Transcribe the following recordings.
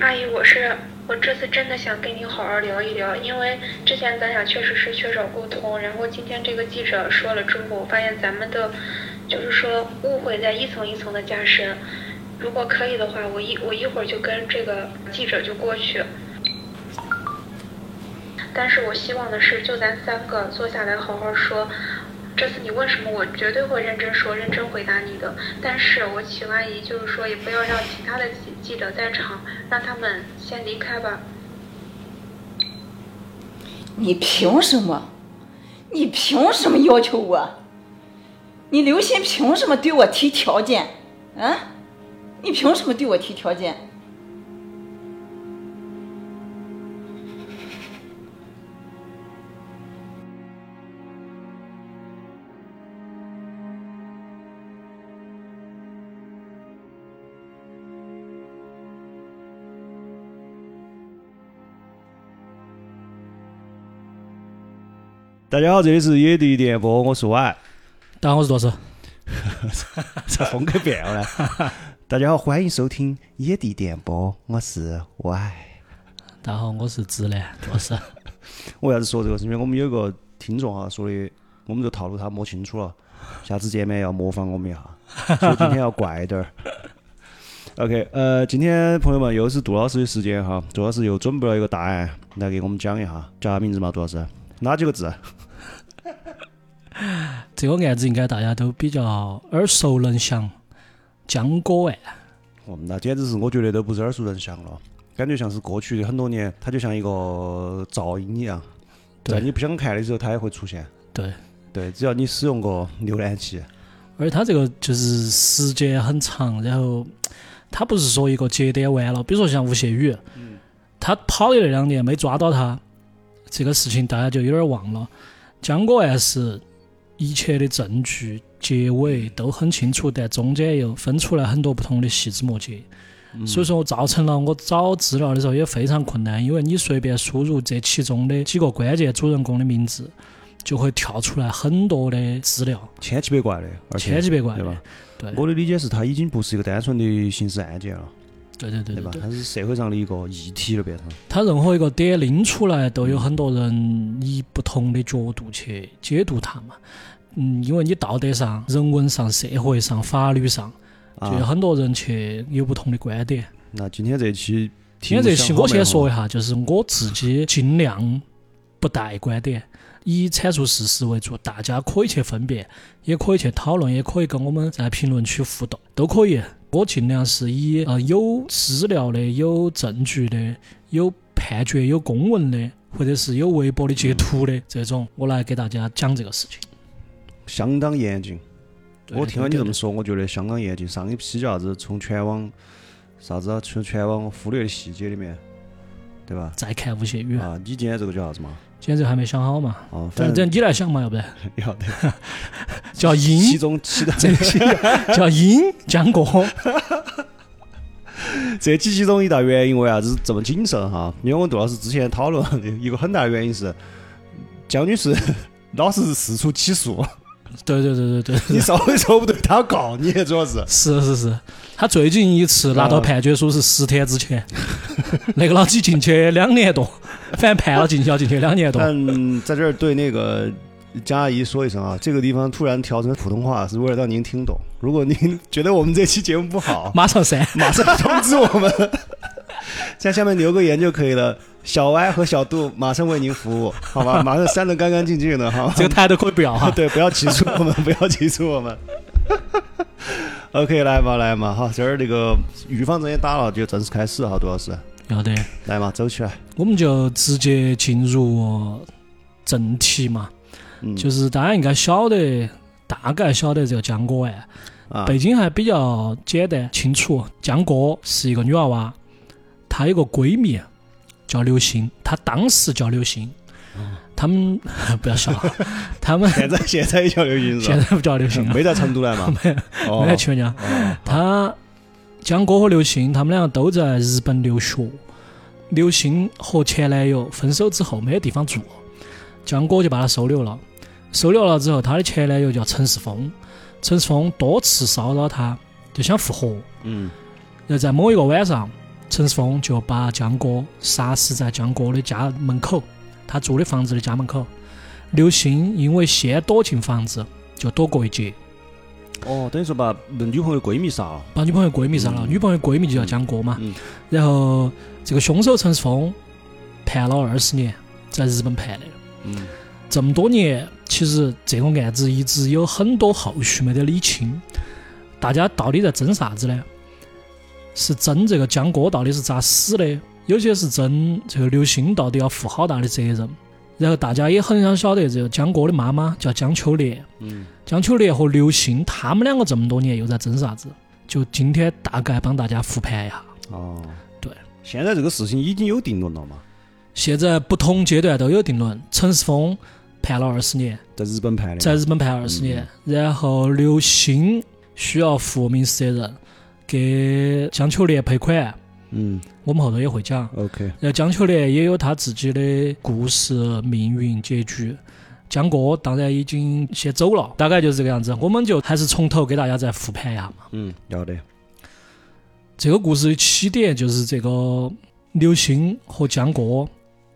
阿姨，我是我这次真的想跟您好好聊一聊，因为之前咱俩确实是缺少沟通，然后今天这个记者说了之后，我发现咱们的就是说误会在一层一层的加深。如果可以的话，我一我一会儿就跟这个记者就过去。但是我希望的是，就咱三个坐下来好好说。这次你问什么，我绝对会认真说、认真回答你的。但是我请阿姨就是说，也不要让其他的记记者在场，让他们先离开吧。你凭什么？你凭什么要求我？你刘鑫凭什么对我提条件？啊？你凭什么对我提条件？大家好，这里是野地电波，我是 Y。大家好，我是多少。这风格变了。大家好，欢迎收听野地电波，我是 Y。大家好，我是直男多少。我为啥子说这个？是因为我们有个听众哈说的，我们这套路他摸清楚了，下次见面要模仿我们一下，所以今天要怪点儿。OK，呃，今天朋友们又是杜老师的时间哈，杜老师又准备了一个答案来给我们讲一下，叫啥名字嘛？杜老师，哪几个字？这个案子应该大家都比较耳熟能详，江歌案。哦，那简直是我觉得都不是耳熟能详了，感觉像是过去的很多年，它就像一个噪音一样，在你不想看的时候，它也会出现。对对，只要你使用过浏览器。而且它这个就是时间很长，然后它不是说一个节点完了，比如说像吴谢宇，他跑的那两年没抓到他，这个事情大家就有点忘了。江歌案是。一切的证据结尾都很清楚，但中间又分出来很多不同的细枝末节，所以说造成了我找资料的时候也非常困难，因为你随便输入这其中的几个关键主人公的名字，就会跳出来很多的资料，千奇百怪的，千奇百怪，对吧？对，我的理解是，它已经不是一个单纯的刑事案件了，对对对对吧？它是社会上的一个议题了，变成。它任何一个点拎出来，都有很多人以不同的角度去解读它嘛。嗯，因为你道德上、人文上、社会上、法律上，就有很多人去有不同的观点。那今天这期，今天这期我先说一下，就是我自己尽量不带观点，以阐述事实为主，大家可以去分辨，也可以去讨论，也可以跟我们在评论区互动，都可以。我尽量是以呃有资料的、有证据的、有判决、有公文的，或者是有微博的截图的这种，我来给大家讲这个事情。相当严谨，我听了你这么说，我觉得相当严谨。上一批叫啥子？从全网啥子？从全网忽略的细节里面，对吧？再看吴谢宇啊！你今天这个叫啥子嘛？今天这个还没想好嘛？哦，反正你来想嘛，要不然？要得。叫英，其中期的这期叫英江哥。这其中一大原因为啥子这么谨慎哈？因为我们杜老师之前讨论一个很大的原因是，江女士老是四处起诉。对对对对对，你稍微说不对，他要告你，主要是。是是是，他最近一次拿到判决书是十天之前，那个老几进去两年多，反正判了进去要进去两年多。嗯，在这儿对那个江阿姨说一声啊，这个地方突然调成普通话是为了让您听懂。如果您觉得我们这期节目不好，马上删，马上通知我们，在下面留个言就可以了。小歪和小杜马上为您服务，好吧？马上删的干干净净的哈。这个态度可以不要哈。对，不要起诉我们，不要起诉我们。OK，来嘛，来嘛，哈，这儿这个预防针也打了，就正式开始哈，杜老师。要得。来嘛，走起来。我们就直接进入正题嘛。嗯。就是大家应该晓得，大概晓得这个江歌哎。啊。背景还比较简单清楚，江歌是一个女娃娃，她有个闺蜜。叫刘星，她当时叫刘星，他们 不要笑，他们现在现在也叫刘星，现在不叫刘星，没在成都来嘛？没，没在曲江。他江哥和刘星，他们两个都在日本留学。刘星和前男友分手之后没得地方住，江哥就把他收留了。收留了之后，他的前男友叫陈世峰，陈世峰多次骚扰他，就想复合。嗯，然后在某一个晚上。陈世峰就把江哥杀死在江哥的家门口，他住的房子的家门口。刘星因为先躲进房子，就躲过一劫，哦，等于说把女朋友闺蜜杀了。把女朋友闺蜜杀了。女朋友闺蜜就叫江哥嘛。嗯然后这个凶手陈世峰判了二十年，在日本判的。嗯这么多年，其实这个案子一直有很多后续没得理清，大家到底在争啥子呢？是争这个江哥到底是咋死的，有些是争这个刘星到底要负好大的责任。然后大家也很想晓得这个江哥的妈妈叫江秋莲，嗯，江秋莲和刘星他们两个这么多年又在争啥子？就今天大概帮大家复盘一下。哦，对。现在这个事情已经有定论了嘛？现在不同阶段都有定论，陈世峰判了二十年，在日本判的。在日本判二十年，然后刘星需要负民事责任，给江秋莲赔款，嗯我们后头也会讲。，OK，然后江秋莲也有她自己的故事、命运、结局。江哥当然已经先走了，大概就是这个样子。我们就还是从头给大家再复盘一下嘛。嗯，要得。这个故事的起点就是这个刘星和江哥，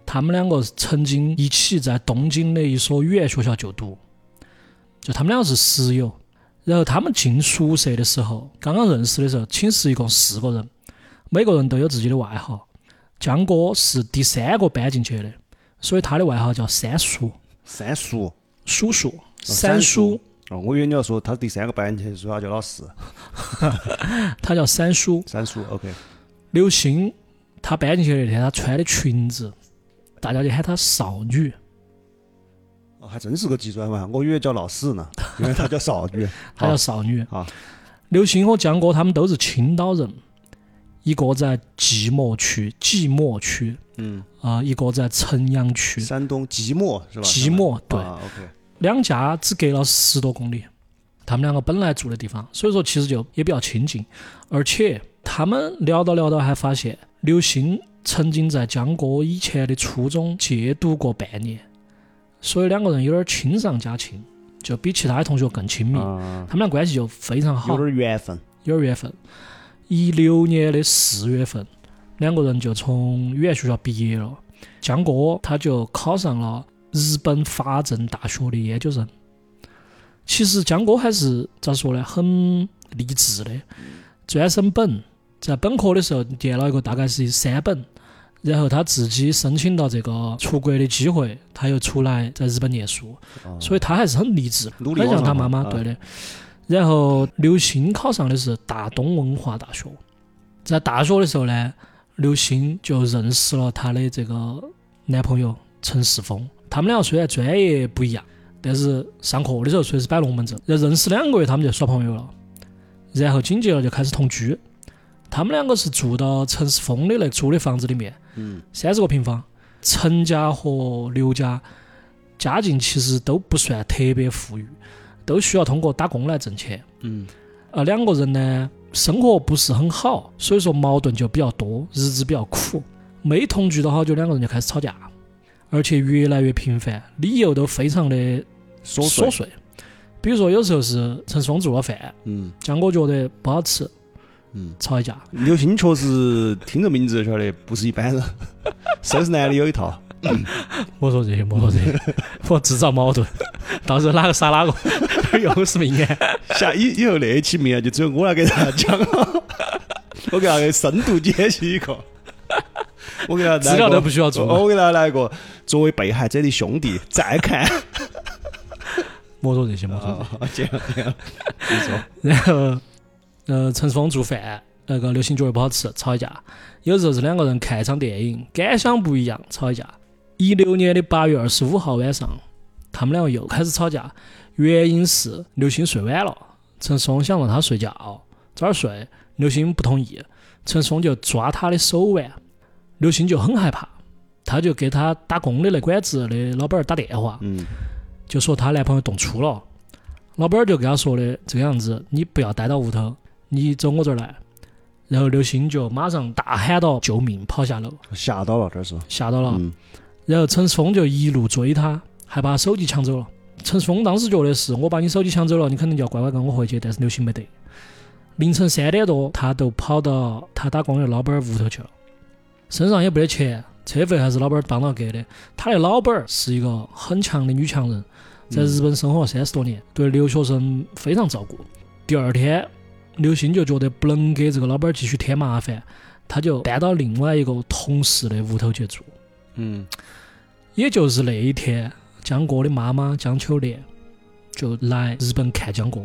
他们两个曾经一起在东京的一所语言学校就读，就他们两个是室友。然后他们进宿舍的时候，刚刚认识的时候，寝室一共四个人，每个人都有自己的外号。江哥是第三个搬进去的，所以他的外号叫三叔，三叔。叔叔，三三叔，哦，我以为你要说他第三个搬进去，说他叫老四。他叫三叔。三叔，OK。刘星他搬进去那天，他穿的裙子，大家就喊她少女。哦，还真是个极端嘛，我以为叫老四呢，因为他叫少女。他叫少女。啊刘星和江哥他们都是青岛人，一个在即墨区，即墨区嗯，啊、一个在城阳区，山东即墨是吧？即墨对啊，OK。两家只隔了十多公里。他们两个本来住的地方，所以说其实就也比较亲近。而且他们聊到聊到还发现，刘星曾经在江哥以前的初中借读过半年，所以两个人有点亲上加亲，就比其他的同学更亲密。啊，他们俩关系就非常好有，点缘分。有点缘分。一六年的四月份，两个人就从语言学校毕业了。江哥他就考上了日本法政大学的研究生。其实江哥还是咋说呢，很励志的。专升本，在本科的时候念了一个大概是三本，然后他自己申请到这个出国的机会，他又出来在日本念书，哦所以他还是很励志，很像他妈妈对的。然后刘星考上的是大东文化大学，在大学的时候呢，刘星就认识了她的这个男朋友陈世峰。他们两个虽然专业不一样，但是上课的时候随时摆龙门阵。然后认识两个月，他们就耍朋友了。然后紧接着就开始同居。他们两个是住到陈世峰的那租的房子里面，嗯，三十个平方。陈家和刘家家境其实都不算特别富裕，都需要通过打工来挣钱。嗯，呃两个人呢，生活不是很好，所以说矛盾就比较多，日子比较苦。没同居到好久，两个人就开始吵架，而且越来越频繁，理由都非常的琐碎。琐碎。比如说，有时候是陈世峰做了饭，嗯江哥觉得不好吃，嗯，吵一架。刘星确实听这名字就晓得不是一般人，收拾男的有一套。莫说这些，莫说这些，我制造矛盾，到时候哪个杀哪个，又是命案。下以以后那一期命案就只有我来给大家讲了，我给大家深度解析一个。我给他来资料都不需要做我给他来一个作为被害者的兄弟再看。莫说这些，莫说这些。啊，这样这样，你说，然后，呃，陈世峰做饭，那个刘星觉得不好吃，吵一架。有时候是两个人看一场电影，感想不一样，吵一架。一六年的八月二十五号晚上，他们两个又开始吵架，原因是刘星睡晚了，陈松峰想让他睡觉，早点睡，刘星不同意，陈松峰就抓他的手腕，刘星就很害怕，他就给他打工的那馆子的老板儿打电话，嗯就说她男朋友动粗了，老板儿就跟他说的这个样子，你不要待到屋头，你走我这儿来。然后刘星就马上大喊到救命，跑下楼，吓到了，这是。吓到了。嗯然后陈世峰就一路追他，还把手机抢走了。陈世峰当时觉得是我把你手机抢走了，你肯定就要乖乖跟我回去，但是刘星没得。凌晨三点多，他都跑到他打工的老板儿屋头去了，身上也没得钱，车费还是老板儿帮到给的。他的老板儿是一个很强的女强人，在日本生活了三十多年，对留学生非常照顾。第二天，刘星就觉得不能给这个老板儿继续添麻烦，他就搬到另外一个同事的屋头去住。嗯也就是那一天，江哥的妈妈江秋莲就来日本看江哥。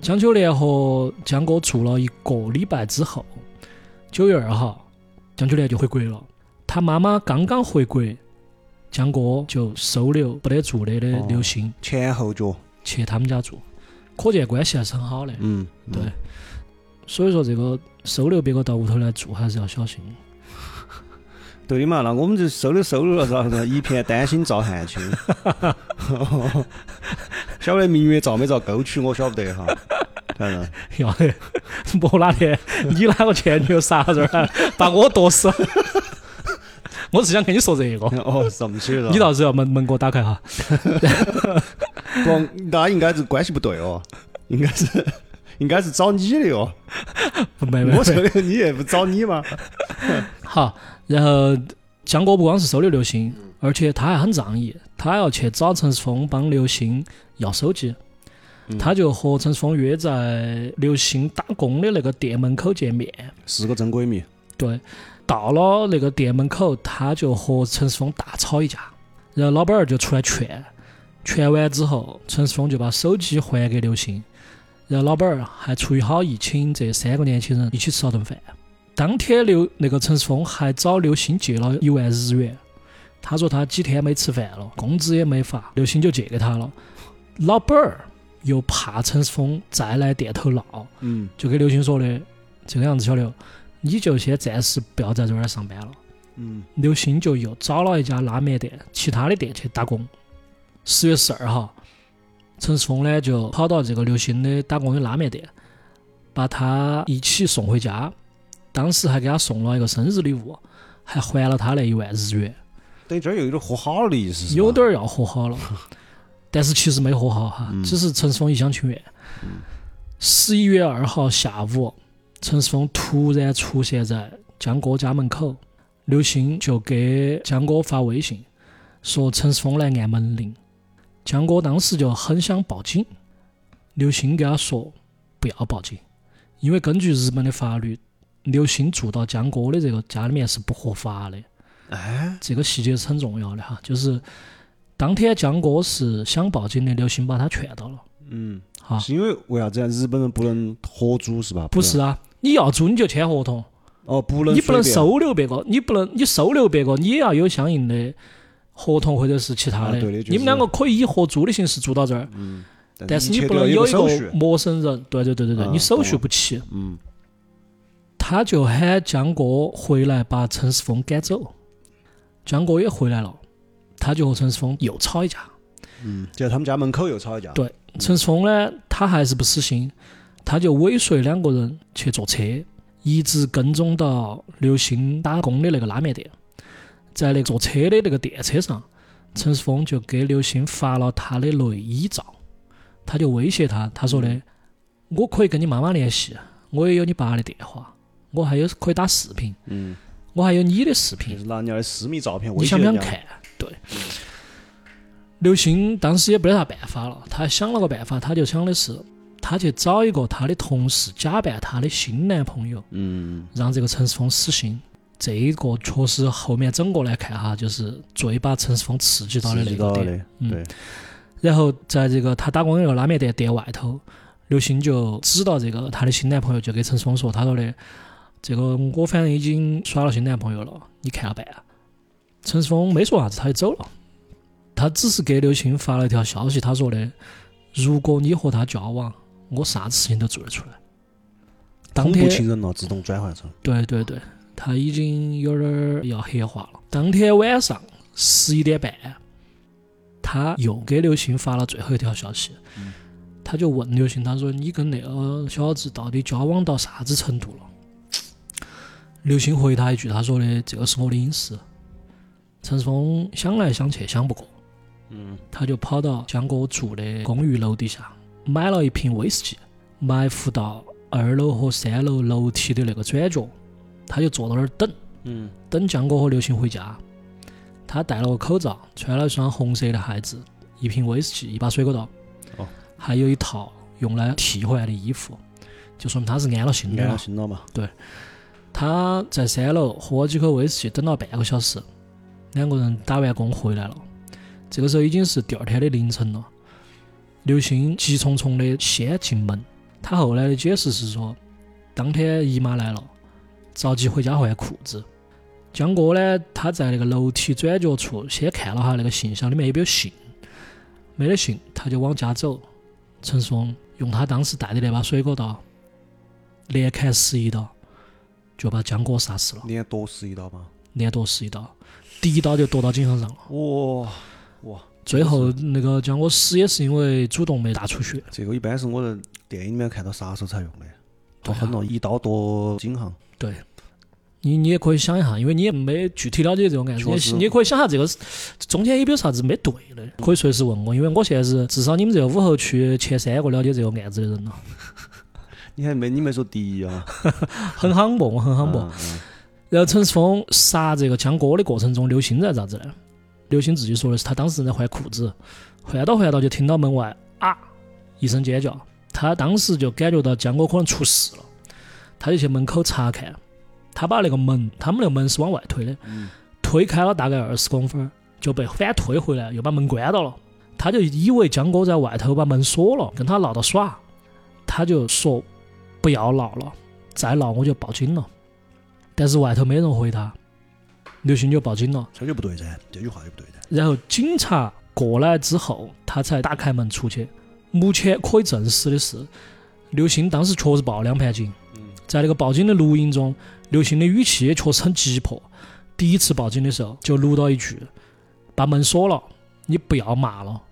江秋莲和江哥住了一个礼拜之后，九月二号，江秋莲就回国了。他妈妈刚刚回国，江哥就收留不得住的的哦刘鑫前后脚，去他们家住，可见关系还是很好的。嗯，对，所以说这个收留别个到屋头来住还是要小心。对的嘛，那我们就收留收留了，咋子？一片丹心照汗青。晓不得明月照没照沟渠，我晓不得哈。要得，莫哪天你哪个前女友啥子儿，把我剁死。我是想跟你说这个，哦，这么起的。你到时候门门给我打开哈。不，那应该是关系不对哦，应该是应该是找你的哟。没没没。我收留你也不找你吗？好，然后江哥不光是收留刘星，而且他还很仗义，他还要去找陈世峰帮刘星要手机。他就和陈世峰约在刘星打工的那个店门口见面。是个真闺蜜。对，到了那个店门口，他就和陈世峰大吵一架，然后老板儿就出来劝，劝完之后，陈世峰就把手机还给刘鑫，然后老板儿还出于好意请这三个年轻人一起吃了顿饭。当天刘那个陈世峰还找刘星借了一万日元，他说他几天没吃饭了，工资也没发，刘星就借给他了。老板儿又怕陈世峰再来店头闹，嗯就给刘星说的这个样子，小刘，你就先暂时不要在这儿上班了。嗯刘星就又找了一家拉面店，其他的店去打工。十月十二号，陈世峰呢就跑到这个刘鑫的打工的拉面店，把他一起送回家。当时还给他送了一个生日礼物，还还了他那一万日元，等于这儿又有点和好了的意思，有点儿要和好了，但是其实没和好哈，嗯只是陈世峰一厢情愿。十一月二号下午，陈世峰突然出现在江哥家门口，刘鑫就给江哥发微信说陈世峰来按门铃，江哥当时就很想报警，刘鑫跟他说不要报警，因为根据日本的法律，刘鑫住到江哥的这个家里面是不合法的。哎，这个细节是很重要的哈，就是当天江哥是想报警的，刘鑫把他劝到了。嗯，好是因为为啥子啊？日本人不能合租是吧？不是啊，你要租你就签合同，哦，不能你不能收留别个，你不能你收留别个，你也要有相应的合同或者是其他的。啊对的就是你们两个可以以合租的形式租到这儿，但是你不能有一个陌生人。对对对对对，啊你手续不齐，嗯他就喊江哥回来把陈世峰赶走。江哥也回来了，他就和陈世峰又吵一架。嗯，就在他们家门口又吵一架。对陈世峰呢，他还是不死心，他就尾随两个人去坐车，一直跟踪到刘鑫打工的那个拉面店。在那个坐车的那个电车上，陈世峰就给刘星发了他的内衣照，他就威胁他，他说的：“我可以跟你妈妈联系，我也有你爸的电话，我还有可以打视频，嗯，我还有你的视就频，是拿人家的私密照片你想不想看？对。刘星当时也没得啥办法了，他想了个办法，他就想的是，他去找一个他的同事，假扮他的新男朋友，嗯，让这个陈世峰死心。这一个确实后面整个来看哈，就是最把陈世峰刺激到的那个点。嗯，然后在这个他打工的那个拉面店店外头，刘星就知道这个他的新男朋友，就给陈世峰说，他说的这个我反正已经耍了新男朋友了，你看了办。陈世峰没说啥子，他就走了。他只是给刘星发了一条消息，他说的：“如果你和他交往，我啥子事情都做得出来。”当天情人了，自动转换成。对对对，他已经有点儿要黑化了。当天晚上十一点半，他又给刘星发了最后一条消息，他就问刘星，他说：“你跟那个小子到底交往到啥子程度了？”刘星回他一句，他说的：“这个是我的隐私。”陈世峰想来想去想不过，嗯，他就跑到江哥住的公寓楼底下，买了一瓶威士忌，埋伏到二楼和三楼楼梯的那个转角，他就坐到那儿等，嗯，等江哥和刘星回家。他戴了个口罩，穿了一双红色的鞋子，一瓶威士忌，一把水果刀，哦，还有一套用来替换的衣服，就说明他是安了心的安了了。心了嘛？对他在三楼喝了几口威士忌，等了半个小时，两个人打完工回来了。这个时候已经是第二天的凌晨了。刘星急匆匆的先进门，他后来的解释是说，当天姨妈来了，着急回家换裤子。江哥呢，他在那个楼梯转角处先看了下那个信箱里面有没有信，没得信，他就往家走。陈松用他当时带的那把水果刀，连砍十一刀，就把江哥杀死了，连剁十一刀吗？连剁十一刀，第一刀就剁到颈项上了。哇哇，最后那个江哥死也是因为主动没大出血。这个一般是我在电影里面看到杀手才用的，对啊剁狠了，一刀剁颈项。对，你你也可以想一下，因为你也没具体了解这个案子，你你也可以想下这个中间有没有啥子没对的，可以随时问我，因为我现在是至少你们这个武侯区前三个了解这个案子的人了，你还没你没说第一啊？很夯不？我很夯不？嗯嗯然后陈世峰杀这个江哥的过程中，刘鑫在咋子呢？刘鑫自己说的是他当时正在换裤子，换到换到就听到门外啊一声尖叫，他当时就感觉到江哥可能出事了，他就去门口查看，他把那个门，他们那个门是往外推的，推开了大概二十公分儿，就被反推回来，又把门关到了。他就以为江哥在外头把门锁了，跟他闹到耍，他就说不要闹了，再闹我就报警了。但是外头没人回他，刘星就报警了。这就不对噻，这句话就不对噻。然后警察过来之后，他才打开门出去。目前可以证实的是，刘星当时确实报了两盘警。在那个报警的录音中，刘鑫的语气也确实很急迫。第一次报警的时候就录到一句：“把门锁了，你不要骂了。”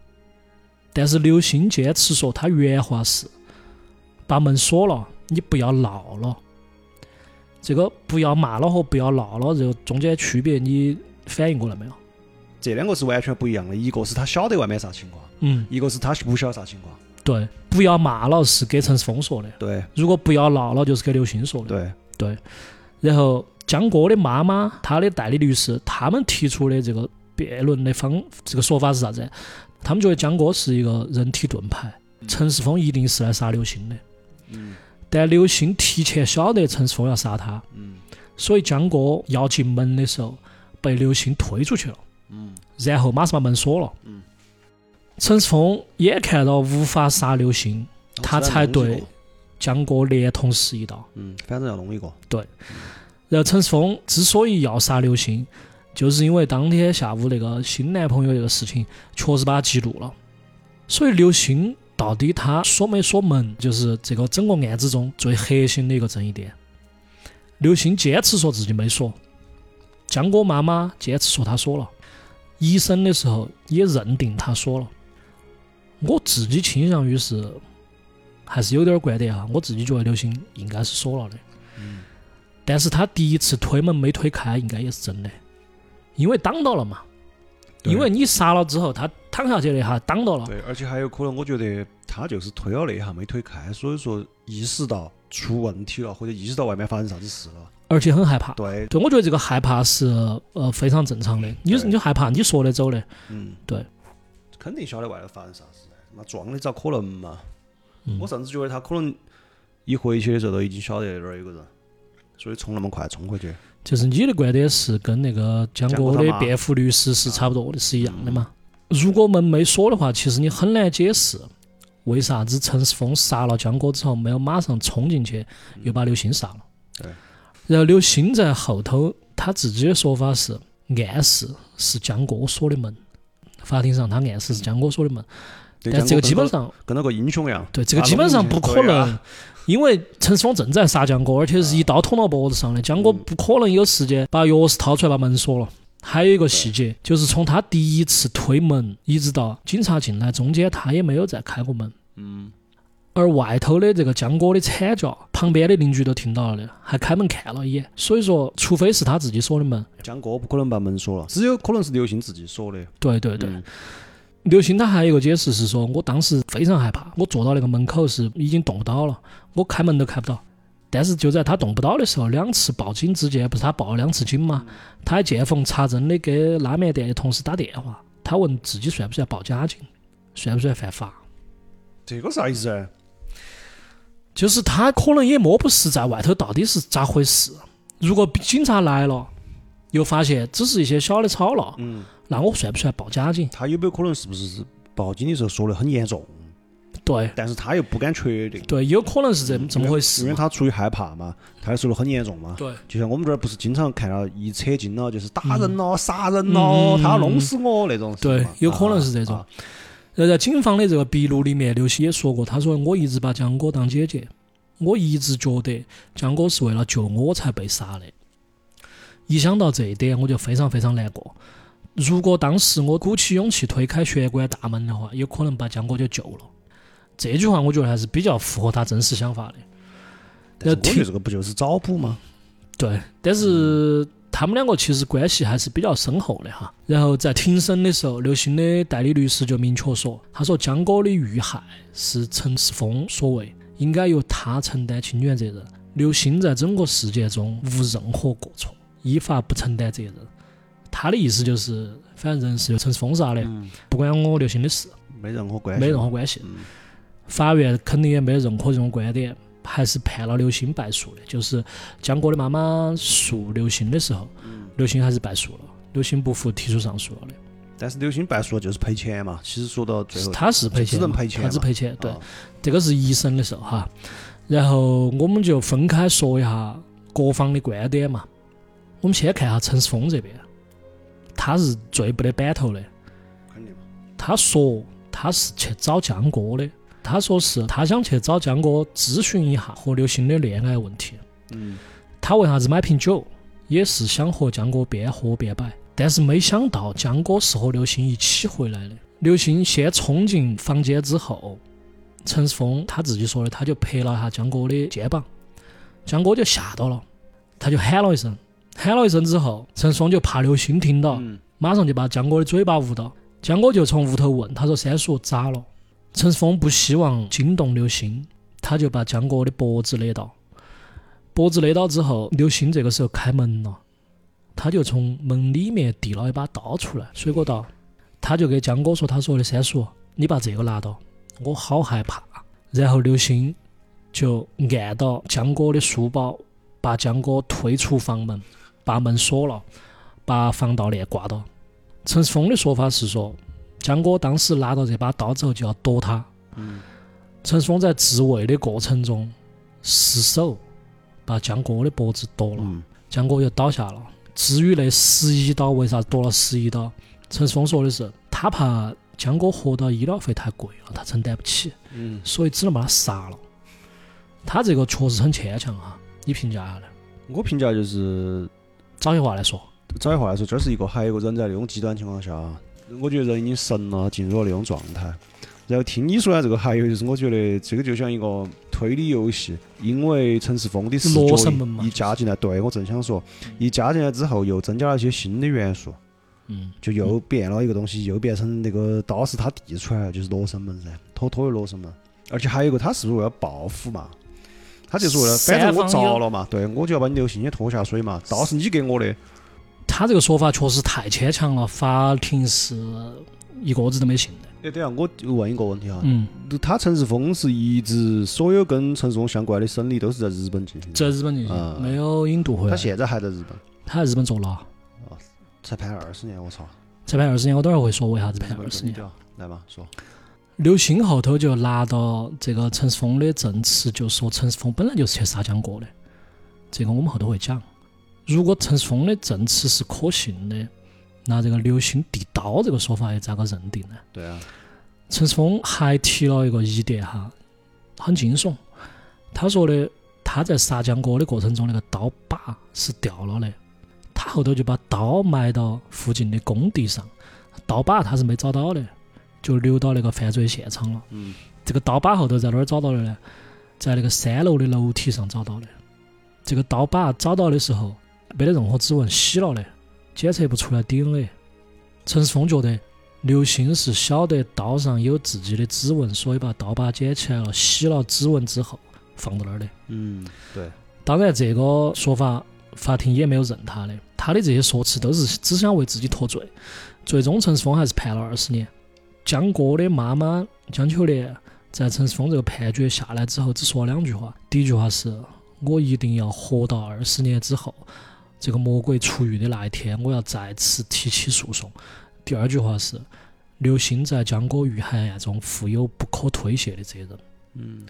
但是刘星坚持说，他原话是：“把门锁了，你不要闹了。”这个“不要骂了”和“不要闹了”这个中间区别，你反应过来没有？这两个是完全不一样的，一个是他晓得外面啥情况，嗯，一个是他不晓得啥情况。对，不要骂了是给陈世峰说的，对如果不要闹了就是给刘星说的。对对，然后江哥的妈妈，他的代理律师，他们提出的这个辩论的方这个说法是啥子？他们觉得江哥是一个人体盾牌，陈世峰一定是来杀刘星的。嗯但刘星提前晓得陈世峰要杀他，嗯所以江哥要进门的时候被刘星推出去了，嗯然后马上把门锁了。嗯陈世峰眼看到无法杀刘星，他才对江哥连捅十一刀。嗯，反正要弄一个。对然后陈世峰之所以要杀刘星，就是因为当天下午那个新男朋友这个事情确实把他激怒了。所以刘星到底他锁没锁门，就是这个整个案子中最核心的一个争议点。刘星坚持说自己没锁，江哥妈妈坚持说他锁了，医生的时候也认定他锁了。我自己倾向于是还是有点儿观点哈，我自己觉得刘星应该是锁了的。嗯但是他第一次推门没推开，应该也是真的，因为挡到了嘛。因为你杀了之后，他躺下去那下挡到了。对，而且还有可能，我觉得他就是推了那一下没推开，所以说意识到出问题了，或者意识到外面发生啥子事了。而且很害怕。对，对，我觉得这个害怕是呃非常正常的。你你就害怕，你说的走的，嗯，对，肯定晓得外头发生啥事，妈装的咋可能嘛？嗯我甚至觉得他可能一回去的时候都已经晓得那儿有个人，所以冲那么快冲过去。就是你的观点是跟那个江哥的辩护律师是差不多的，是一样的嘛。如果门没锁的话，其实你很难解释为啥子陈世峰杀了江哥之后没有马上冲进去，又把刘鑫杀了。对。然后刘鑫在后头他自己的说法是暗示是江哥锁的门，法庭上他暗示是江哥锁的门，对但这个基本上跟那个英雄一样。对，这个基本上不可能因为陈世峰正在杀江哥，而且是一刀捅到脖子上的，江哥不可能有时间把钥匙掏出来把门锁了。还有一个细节，就是从他第一次推门一直到警察进来，中间他也没有再开过门。嗯，而外头的这个江哥的惨叫，旁边的邻居都听到了的，还开门看了一眼。所以说，除非是他自己锁的门，江哥不可能把门锁了，只有可能是刘鑫自己锁的。对对对。嗯刘星他还有一个解释是说，我当时非常害怕，我坐到那个门口是已经动不到了，我开门都开不到。但是就在他动不到的时候，两次报警之间，不是他报了两次警吗？他还见缝插针的给拉面店的同事打电话，他问自己算不算报假警，算不算犯法？这个啥意思啊？就是他可能也摸不实在外头到底是咋回事。如果警察来了，又发现只是一些小的吵闹，嗯，那我算不算报假警？他有没有可能是不是是报警的时候说的很严重，对但是他又不敢确定，对，有可能是这这么回事因。为他出于害怕嘛，他又说的很严重嘛。对，就像我们这儿不是经常看到一扯筋了，就是打人了、杀人了，嗯他要弄死我那种。对有可能是这种啊。然后在警方的这个笔录里面，刘星也说过，他说我一直把江哥当姐姐，我一直觉得江哥是为了救我才被杀的。一想到这一点，我就非常非常难过。如果当时我鼓起勇气推开玄关大门的话，有可能把江哥就救了。这句话我觉得还是比较符合他真实想法的。但是我觉得这个不就是找补吗？对，但是他们两个其实关系还是比较深厚的哈。然后在庭审的时候，刘鑫的代理律师就明确说，他说江哥的遇害是陈世峰所为，应该由他承担侵权责任。刘鑫在整个事件中无任何过错，依法不承担责任。他的意思就是，反正人是由陈世峰杀的，嗯，不关我刘星的事，没任何关系，没任何关系。嗯法院肯定也没认可这种观点，还是判了刘星败诉的。就是江哥的妈妈诉刘星的时候，嗯刘鑫还是败诉了，刘星不服提出上诉了的。但是刘星败诉就是赔钱嘛。其实说到最后，他是赔钱只能嘛，他只赔钱。对，啊这个是一审的时候哈。然后我们就分开说一下各方的观点嘛。我们先看下陈世峰这边，他是最不得板头的。肯定嘛。他说他是去找江哥的，他说是他想去找江哥咨询一下和刘星的恋爱问题。嗯，他为啥子买瓶酒，也是想和江哥边喝边摆，但是没想到江哥是和刘星一起回来的。刘星先冲进房间之后，陈世峰他自己说的，他就拍了一下江哥的肩膀，江哥就吓到了，他就喊了一声，喊了一声之后，陈双就怕刘星听到，嗯马上就把江哥的嘴巴捂到。江哥就从屋头问，他说：“三叔咋了？”陈世峰不希望惊动刘星，他就把江哥的脖子勒到。脖子勒到之后，刘星这个时候开门了，他就从门里面递了一把刀出来，水果刀。他就给江哥说：“他说的三叔，你把这个拿到，我好害怕。”然后刘星就按到江哥的书包，把江哥推出房门，把门锁了，把防盗链挂到。陈世峰的说法是说，江哥当时拿到这把刀之后就要夺他。嗯陈世峰在自卫的过程中失手把江哥的脖子夺了，嗯江哥就倒下了。至于那十一刀为啥夺了十一刀，陈世峰说的是他怕江哥活到医疗费太贵了，他承担不起，嗯，所以只能把他杀了。他这个确实很牵强哈，你评价下来。我评价就是，找句话来说，找句话来说，这是一个还有一个人在那种极端情况下，我觉得人已经神了，进入了那种状态。然后听你说的这个，还有就是，我觉得这个就像一个推理游戏，因为陈世峰的视罗角生门嘛一加进来，对我正想说，一加进来之后，又增加了一些新的元素，嗯，就又变了一个东西，又变成那个刀是他递出来的，就是罗生门噻，妥妥的罗生门。而且还有一个，他是不是为了报复嘛？他就是为了，反正我着了嘛，对我就要把你刘鑫也拖下水嘛，刀是你给我的，他这个说法确实太牵强了，法庭是一个字都没信的。哎，等下，我就问一个问题哈，嗯，他陈世峰是一直所有跟陈世峰相关的审理都是在日本进行的，在日本进行，嗯没有引渡回来。他现在还在日本，他在日本坐牢，才判二十年，我操！才判二十年。我等会儿会说为啥子判二十年。来嘛说，刘星后头就拿到这个陈世峰的证词，就说陈世峰本来就是去杀江哥的。这个我们后头会讲。如果陈世峰的证词是可信的，那这个刘星递刀这个说法又咋个认定呢？对啊，陈世峰还提了一个疑点哈，很惊悚。他说的他在杀江哥的过程中，那个刀把是掉了的，他后头就把刀埋到附近的工地上，刀把他是没找到的，就留到那个犯罪现场了。嗯，这个刀把后头在哪儿找到的呢？在那个三楼的楼梯上找到的。这个刀把找到的时候，没得任何指纹，洗了的，检测不出来 DNA。陈世峰觉得刘星是晓得刀上有自己的指纹，所以把刀把捡起来了，洗了指纹之后放到那儿的。嗯，对，当然，这个说法法庭也没有认他的，他的这些说辞都是只想为自己脱罪。最终，陈世峰还是判了二十年。江哥的妈妈江秋莲在陈世峰这个判决下来之后，只说了两句话。第一句话是：“我一定要活到二十年之后，这个魔鬼出狱的那一天，我要再次提起诉讼。”第二句话是：“刘鑫在江哥遇害案中负有不可推卸的责任。”嗯，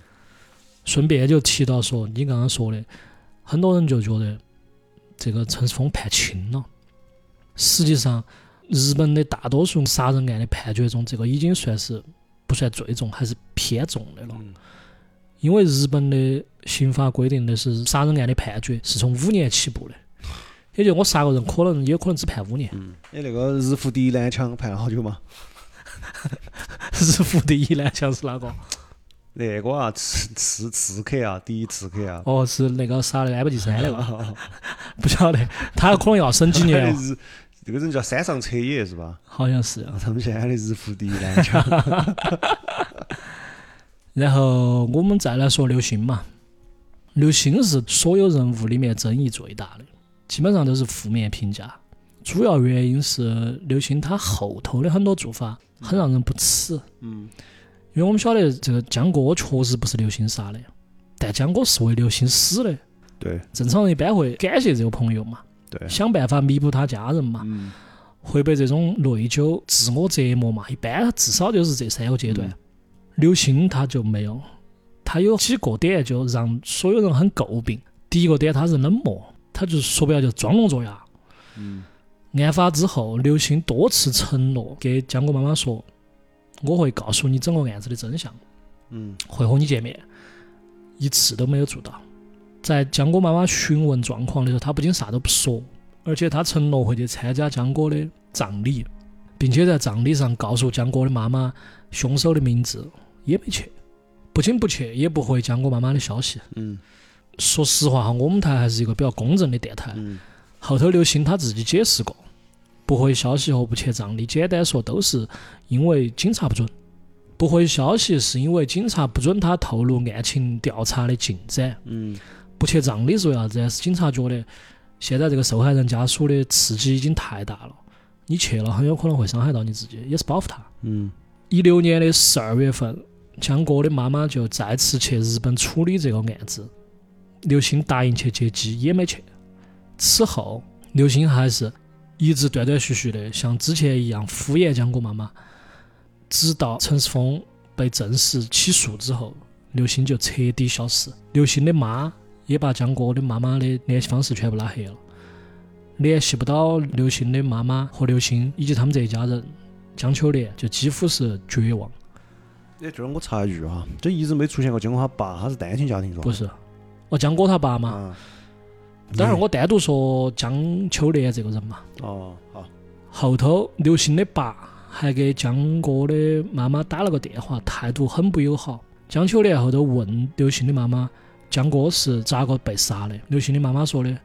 顺便就提到说，你刚刚说的，很多人就觉得这个陈世峰判轻了。实际上，日本的大多数杀人案的判决中，这个已经算是不算最重，还是偏重的了。因为日本的刑法规定的是，杀人案的判决是从五年起步的，也就我杀个人，可能也可能只判五年。哎，那个日服第一男枪判了好久嘛？日服第一男枪是哪个？那个啊，刺刺刺客啊，第一刺客啊。哦，是那个杀的安倍晋三那个，不晓得，他可能要审几年这个人叫山上彻也是吧？好像是。他们现在的日服第一蓝枪。然后我们再来说刘星嘛，刘星是所有人物里面争议最大的，基本上都是负面评价。主要原因是刘星他后头的很多做法很让人不齿。嗯。因为我们晓得这个江哥确实不是刘星杀的，但江哥是为刘星死的。对。正常人一般会感谢这个朋友嘛。对。想办法弥补他家人嘛。嗯。会被这种内疚、自我折磨嘛？一般至少就是这三个阶段。刘星他就没有，他有几个点就让所有人很诟病。第一个点，他是冷漠，他就说白了就装聋作哑。嗯。案发之后，刘星多次承诺给江哥妈妈说。我会告诉你整个案子的真相，嗯，会和你见面，一次都没有做到。在江哥妈妈询问状况的时候，他不仅啥都不说，而且他承诺会去参加江哥的葬礼，并且在葬礼上告诉江哥的妈妈凶手的名字，也没去。不仅不去，也不回江哥妈妈的消息。嗯，说实话哈，我们台还是一个比较公正的电台。嗯，后头刘星他自己解释过。不回消息和不去葬礼，简单说都是因为警察不准。不回消息是因为警察不准他透露案情调查的进展。嗯。不去账，你是为啥子？是警察觉得现在这个受害人家属的刺激已经太大了，你去了很有可能会伤害到你自己，也是保护他。嗯。一六年的十二月份，江哥的妈妈就再次去日本处理这个案子，刘星答应去接机，也没去。此后，刘星还是。一直断断续续的，像之前一样敷衍江哥妈妈，直到陈世峰被正式起诉之后，刘星就彻底消失。刘星的妈也把江哥的妈妈的联系方式全部拉黑了，联系不到刘星的妈妈和刘星以及他们这一家人，江秋莲就几乎是绝望。哎，就是我插一句哈，这一直没出现过江哥他爸，他是单亲家庭是吧？不是，哦，江哥他爸嘛。等会儿我单独说江秋莲这个人嘛。哦，好。后头刘星的爸还给江哥的妈妈打了个电话，态度很不友好。江秋莲后头问刘星的妈妈，江哥是咋个被杀的？刘星的妈妈说的，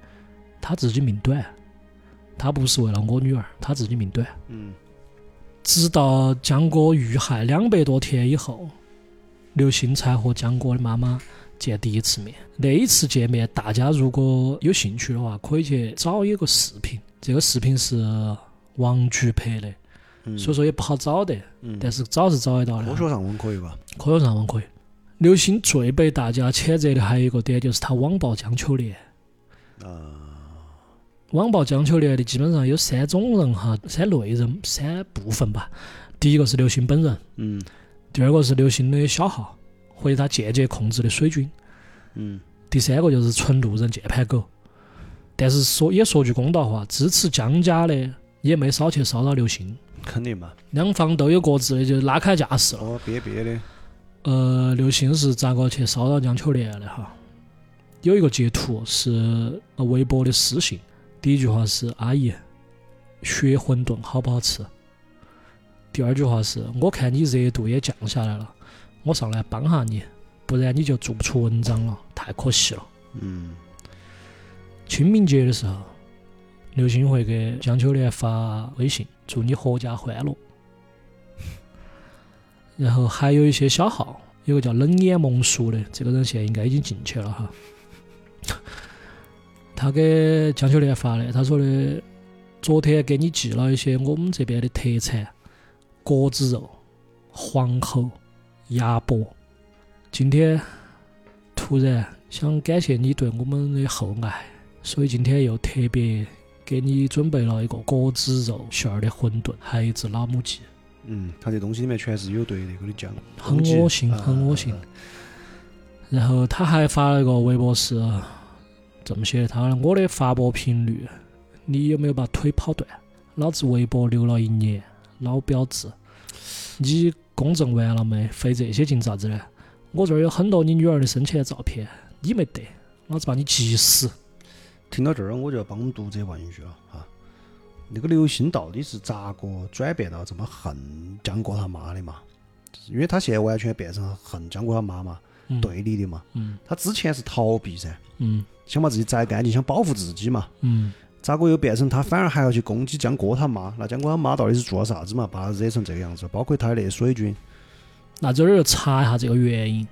他自己命短，他不是为了我女儿，他自己命短。嗯。直到江哥遇害两百多天以后，刘星才和江哥的妈妈。见第一次面，那一次见面，大家如果有兴趣的话，可以去找一个视频。这个视频是王菊拍的，所以说也不好找的。但是找是找得到的。科学上网可以吧？科学上网可以。刘星最被大家谴责的还有一个点，就是他网暴江秋莲。啊。网暴江秋莲的基本上有三种人哈，三类人，三部分吧。第一个是刘星本人。嗯。第二个是刘星的小号。或者他间接控制的水军，嗯，第三个就是纯路人键盘狗，但是说也说句公道话，支持江家的也没少去骚扰刘星，肯定嘛，两方都有各自的，就拉开架势了。哦，别别的。呃，刘星是咋个去骚扰江秋莲的哈？有一个截图是微博的私信，第一句话是“阿姨，血馄饨好不好吃？”第二句话是“我看你热度也降下来了。”我上来帮下你，不然你就做不出文章了，太可惜了。嗯。清明节的时候，刘星会给江秋莲发微信，祝你阖家欢乐。然后还有一些小号，有个叫冷眼萌叔的，这个人现在应该已经进去了哈。他给江秋莲发的，他说的，昨天给你寄了一些我们这边的特产，果子肉、黄喉、鸭脖。今天突然想感谢你对我们的厚爱，所以今天又特别给你准备了一个果子肉馅儿的馄饨，还有一只老母鸡，嗯，他这东西里面全是有对那个的讲，很恶心，啊很恶心。然后他还发了一个微博是这么写的：他说我的发博频率，你有没有把腿跑断？老子微博留了一年，老婊子，你公证完了没？费这些劲咋子呢？我这儿有很多你女儿的生前照片，你没得，老子把你急死！听到这儿，我就要帮我们读者问一句了啊，那个刘星到底是咋个转变到这么恨江哥他妈的嘛？因为他现在完全变成恨江哥他妈嘛，嗯对立的嘛。嗯他之前是逃避噻，嗯想把自己摘干净，想保护自己嘛。嗯，咋个又变成他反而还要去攻击江哥他妈？那江哥他妈到底是做了啥子嘛，把他惹成这个样子？包括他的那水军，那这儿就查一下这个原因。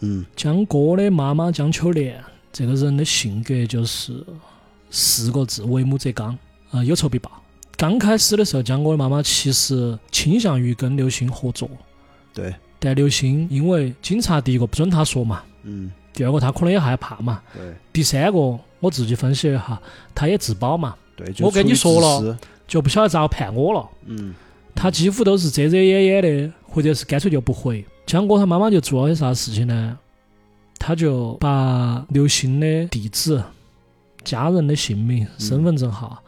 嗯江哥的妈妈江秋莲这个人的性格就是四个字：为母则刚，啊、有仇必报。刚开始的时候，江哥的妈妈其实倾向于跟刘星合作，对，但刘星因为警察第一个不准他说嘛，嗯。第二个他可能也害怕嘛，对。第三个我自己分析了一下，他也自保嘛，对，就我跟你说了就不晓得咋个判我了。嗯。他几乎都是遮遮掩掩的，或者是干脆就不回。江哥他妈妈就做了些啥事情呢？他就把刘星的地址、家人的姓名、身份证号，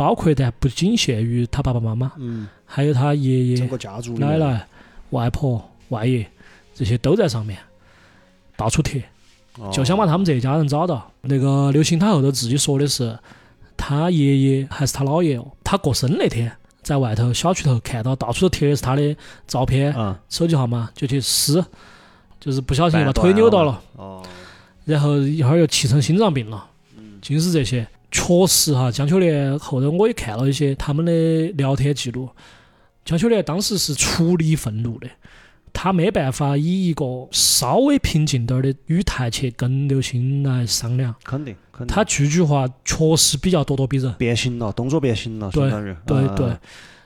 包括但不仅限于他爸爸妈妈，嗯，还有他爷爷、整个家族奶奶、外婆、外爷这些都在上面，到处贴，哦。就想把他们这一家人找到。那个刘星他后头自己说的是，他爷爷还是他姥爷哦，他过生那天在外头小区头看到到处都贴的是他的照片、啊，手机号码，就去撕，就是不小心把腿扭到了，哦，然后一会儿又气成心脏病了，尽是这些。确实哈，江秋莲后头我也看了一些他们的聊天记录，江秋莲当时是出离愤怒的，她没办法以一个稍微平静点儿的语态去跟刘星来商量，肯定肯定，她句句话确实比较咄咄逼人。变形了，动作变形了，对对对，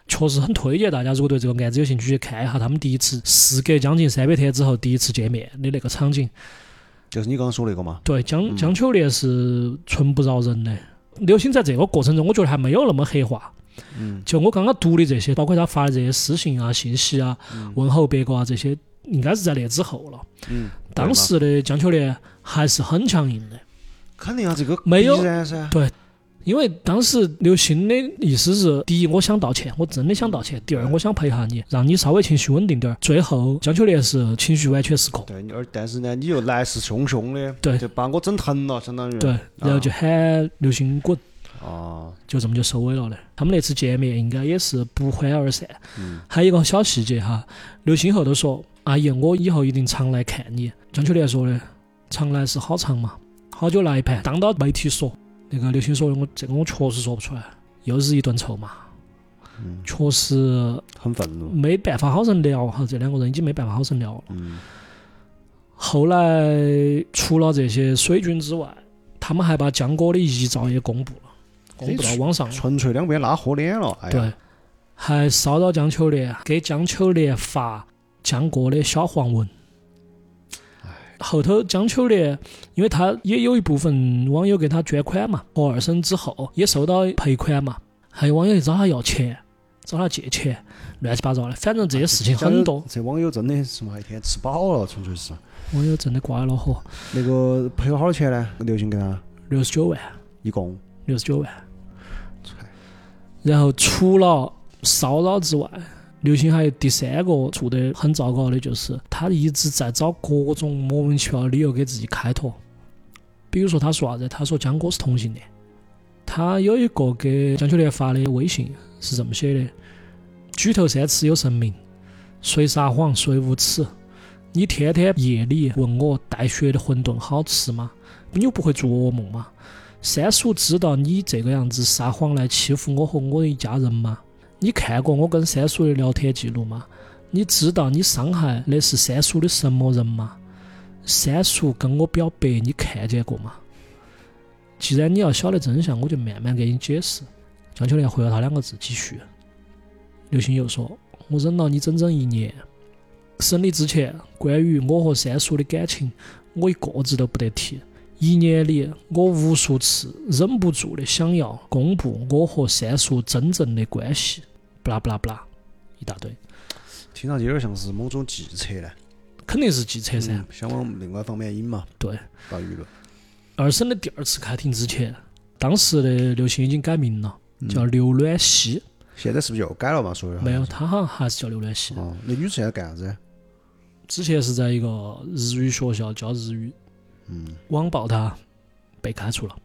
确实很推荐大家，如果对这个案子有兴趣，去看一下他们第一次事隔将近三百天之后第一次见面的那个场景。就是你刚刚说那个嘛，对，江江秋莲是纯不饶人的。刘星在这个过程中，我觉得还没有那么黑化。嗯，就我刚刚读的这些，包括他发的这些私信啊、信息啊、问候别个啊这些，应该是在那之后了。嗯，当时的江秋莲还是很强硬的，肯定啊，这个没有必然噻，因为当时刘星的意思是：第一，我想道歉，我真的想道歉；第二，我想陪下你，让你稍微情绪稳定点儿。最后，江秋莲是情绪完全失控，对，而但是呢，你又来势汹汹的，对就把我整疼了，相当于对，然后就喊刘星滚，啊，就这么就收尾了的。他们那次见面应该也是不欢而散。嗯还有一个小细节哈，刘星后头说：“阿姨，我以后一定常来看你。”江秋莲说的：“常来是好长嘛，好久来一盘。”当到媒体说，那个刘星说的：“我这个我确实说不出来，又是一顿臭骂，嗯，确实很愤怒，没办法好生聊哈，这两个人已经没办法好生聊了。嗯后来除了这些水军之外，他们还把江哥的遗照也公布了，公布到网上了。纯粹两边拉火脸了，哎，对，还骚扰江秋莲，给江秋莲发江哥的小黄文。后头江秋莲，因为他也有一部分网友给他捐款嘛，和二审之后也收到赔款嘛，还有网友去找他要钱，找他借钱，乱七八糟的，反正这些事情很多，这网友真的是嘛，一天吃饱了，纯粹是。网友真的挂了火，那个赔了好多钱呢？刘星给他六十九万，一共，六十九万。然后除了骚扰之外，刘星还有第三个做得很糟糕的，就是他一直在找各种莫名其妙的理由给自己开脱。比如说他说啥子？他说江哥是同性恋。他有一个给江秋莲发的微信是这么写的：“举头三尺有神明，谁撒谎谁无耻。你天天夜里问我带血的馄饨好吃吗？你又不会做噩梦吗？三叔知道你这个样子撒谎来欺负我和我的一家人吗？你看过我跟三叔的聊天记录吗？你知道你伤害的是三叔的什么人吗？三叔跟我表白，你看见过吗？既然你要晓得真相，我就慢慢给你解释。江秋莲回了他两个字，继续。刘星又说：“我忍了你整整一年。审理之前，关于我和三叔的感情，我一个字都不得提。一年里，我无数次忍不住的想要公布我和三叔真正的关系。不啦不啦不啦，一大堆，听上去有点像是某种计策呢。肯定是计策噻。嗯，想往另外一方面引嘛，对，搞舆论。二审的第二次开庭之前，当时的刘星已经改名了，叫刘暖曦。现在是不是又改了嘛？说的没有，他好像还是叫刘暖曦。哦，那女子现在干啥子？之前是在一个日语学校教日语，嗯，网暴他，被开除了。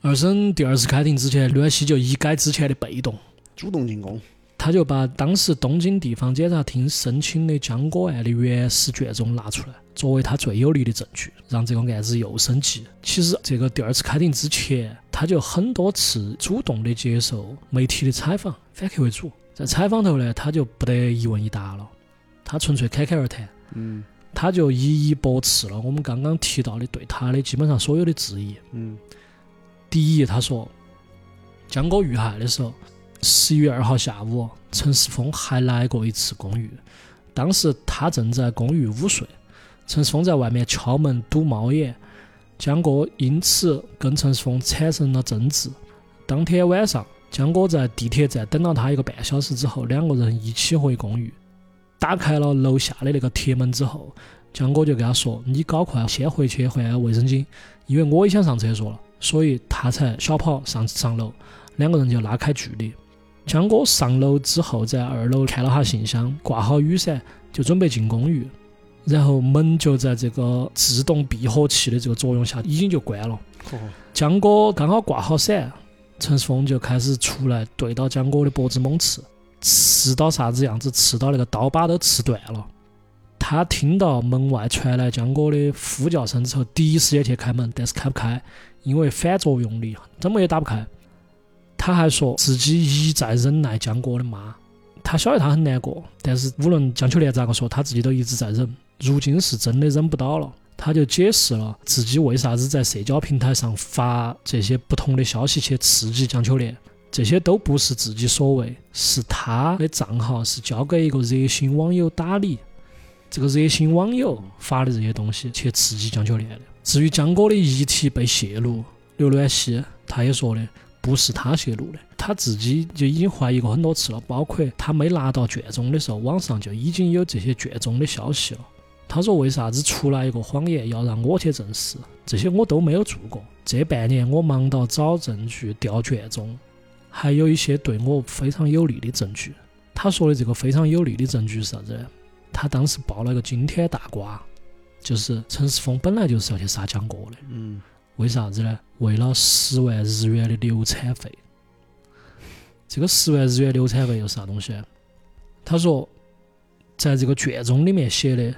二审第二次开庭之前，刘暖曦就一改之前的被动，主动进攻。他就把当时东京地方检察厅申请的江歌案的原始卷宗拿出来，作为他最有力的证据，让这个案子又升级。其实这个第二次开庭之前，他就很多次主动的接受媒体的采访，反客为主。在采访头呢，他就不得一问一答了，他纯粹侃侃而谈。嗯他就一一驳斥了我们刚刚提到的对他的基本上所有的质疑。嗯第一，他说江歌遇害的时候，十一月二号下午，陈世峰还来过一次公寓，当时他正在公寓午睡，陈世峰在外面敲门堵猫眼，江哥因此跟陈世峰产生了争执。当天晚上，江哥在地铁站等了他一个半小时之后，两个人一起回公寓。打开了楼下的那个铁门之后，江哥就跟他说：“你搞快，先回去换卫生巾，因为我也想上厕所了，所以他才小跑上上楼，两个人就拉开距离。江哥上楼之后，在二楼看了下信箱，挂好雨伞，就准备进公寓，然后门就在这个自动闭合器的这个作用下，已经就关了。哦江哥刚好挂好伞，陈世峰就开始出来对到江哥的脖子猛刺，刺到啥子样子？刺到那个刀把都刺断了。他听到门外传来江哥的呼叫声之后，第一时间去开门，但是开不开，因为反作用力怎么也打不开。他还说自己一再忍耐江哥的骂，他晓得他很难过，但是无论江秋莲咋个说，他自己都一直在忍。如今是真的忍不到了，他就解释了自己为啥子在社交平台上发这些不同的消息去刺激江秋莲。这些都不是自己所为，是他的账号是交给一个热心网友打理，这个热心网友发的这些东西去刺激江秋莲的。至于江哥的遗体被泄露，刘暖曦他也说的不是他泄露的，他自己就已经怀疑过很多次了，包括他没拿到卷宗的时候，网上就已经有这些卷宗的消息了。他说为啥子出来一个谎言要让我去证实？这些我都没有做过。这半年我忙到找证据、调卷宗。还有一些对我非常有利的证据。他说的这个非常有利的证据是啥子？他当时爆了个惊天大瓜，就是陈世峰本来就是要去杀江哥的，嗯为啥子呢？为了十万日元的流产费。这个十万日元流产费又是啥东西？他说，在这个卷宗里面写的，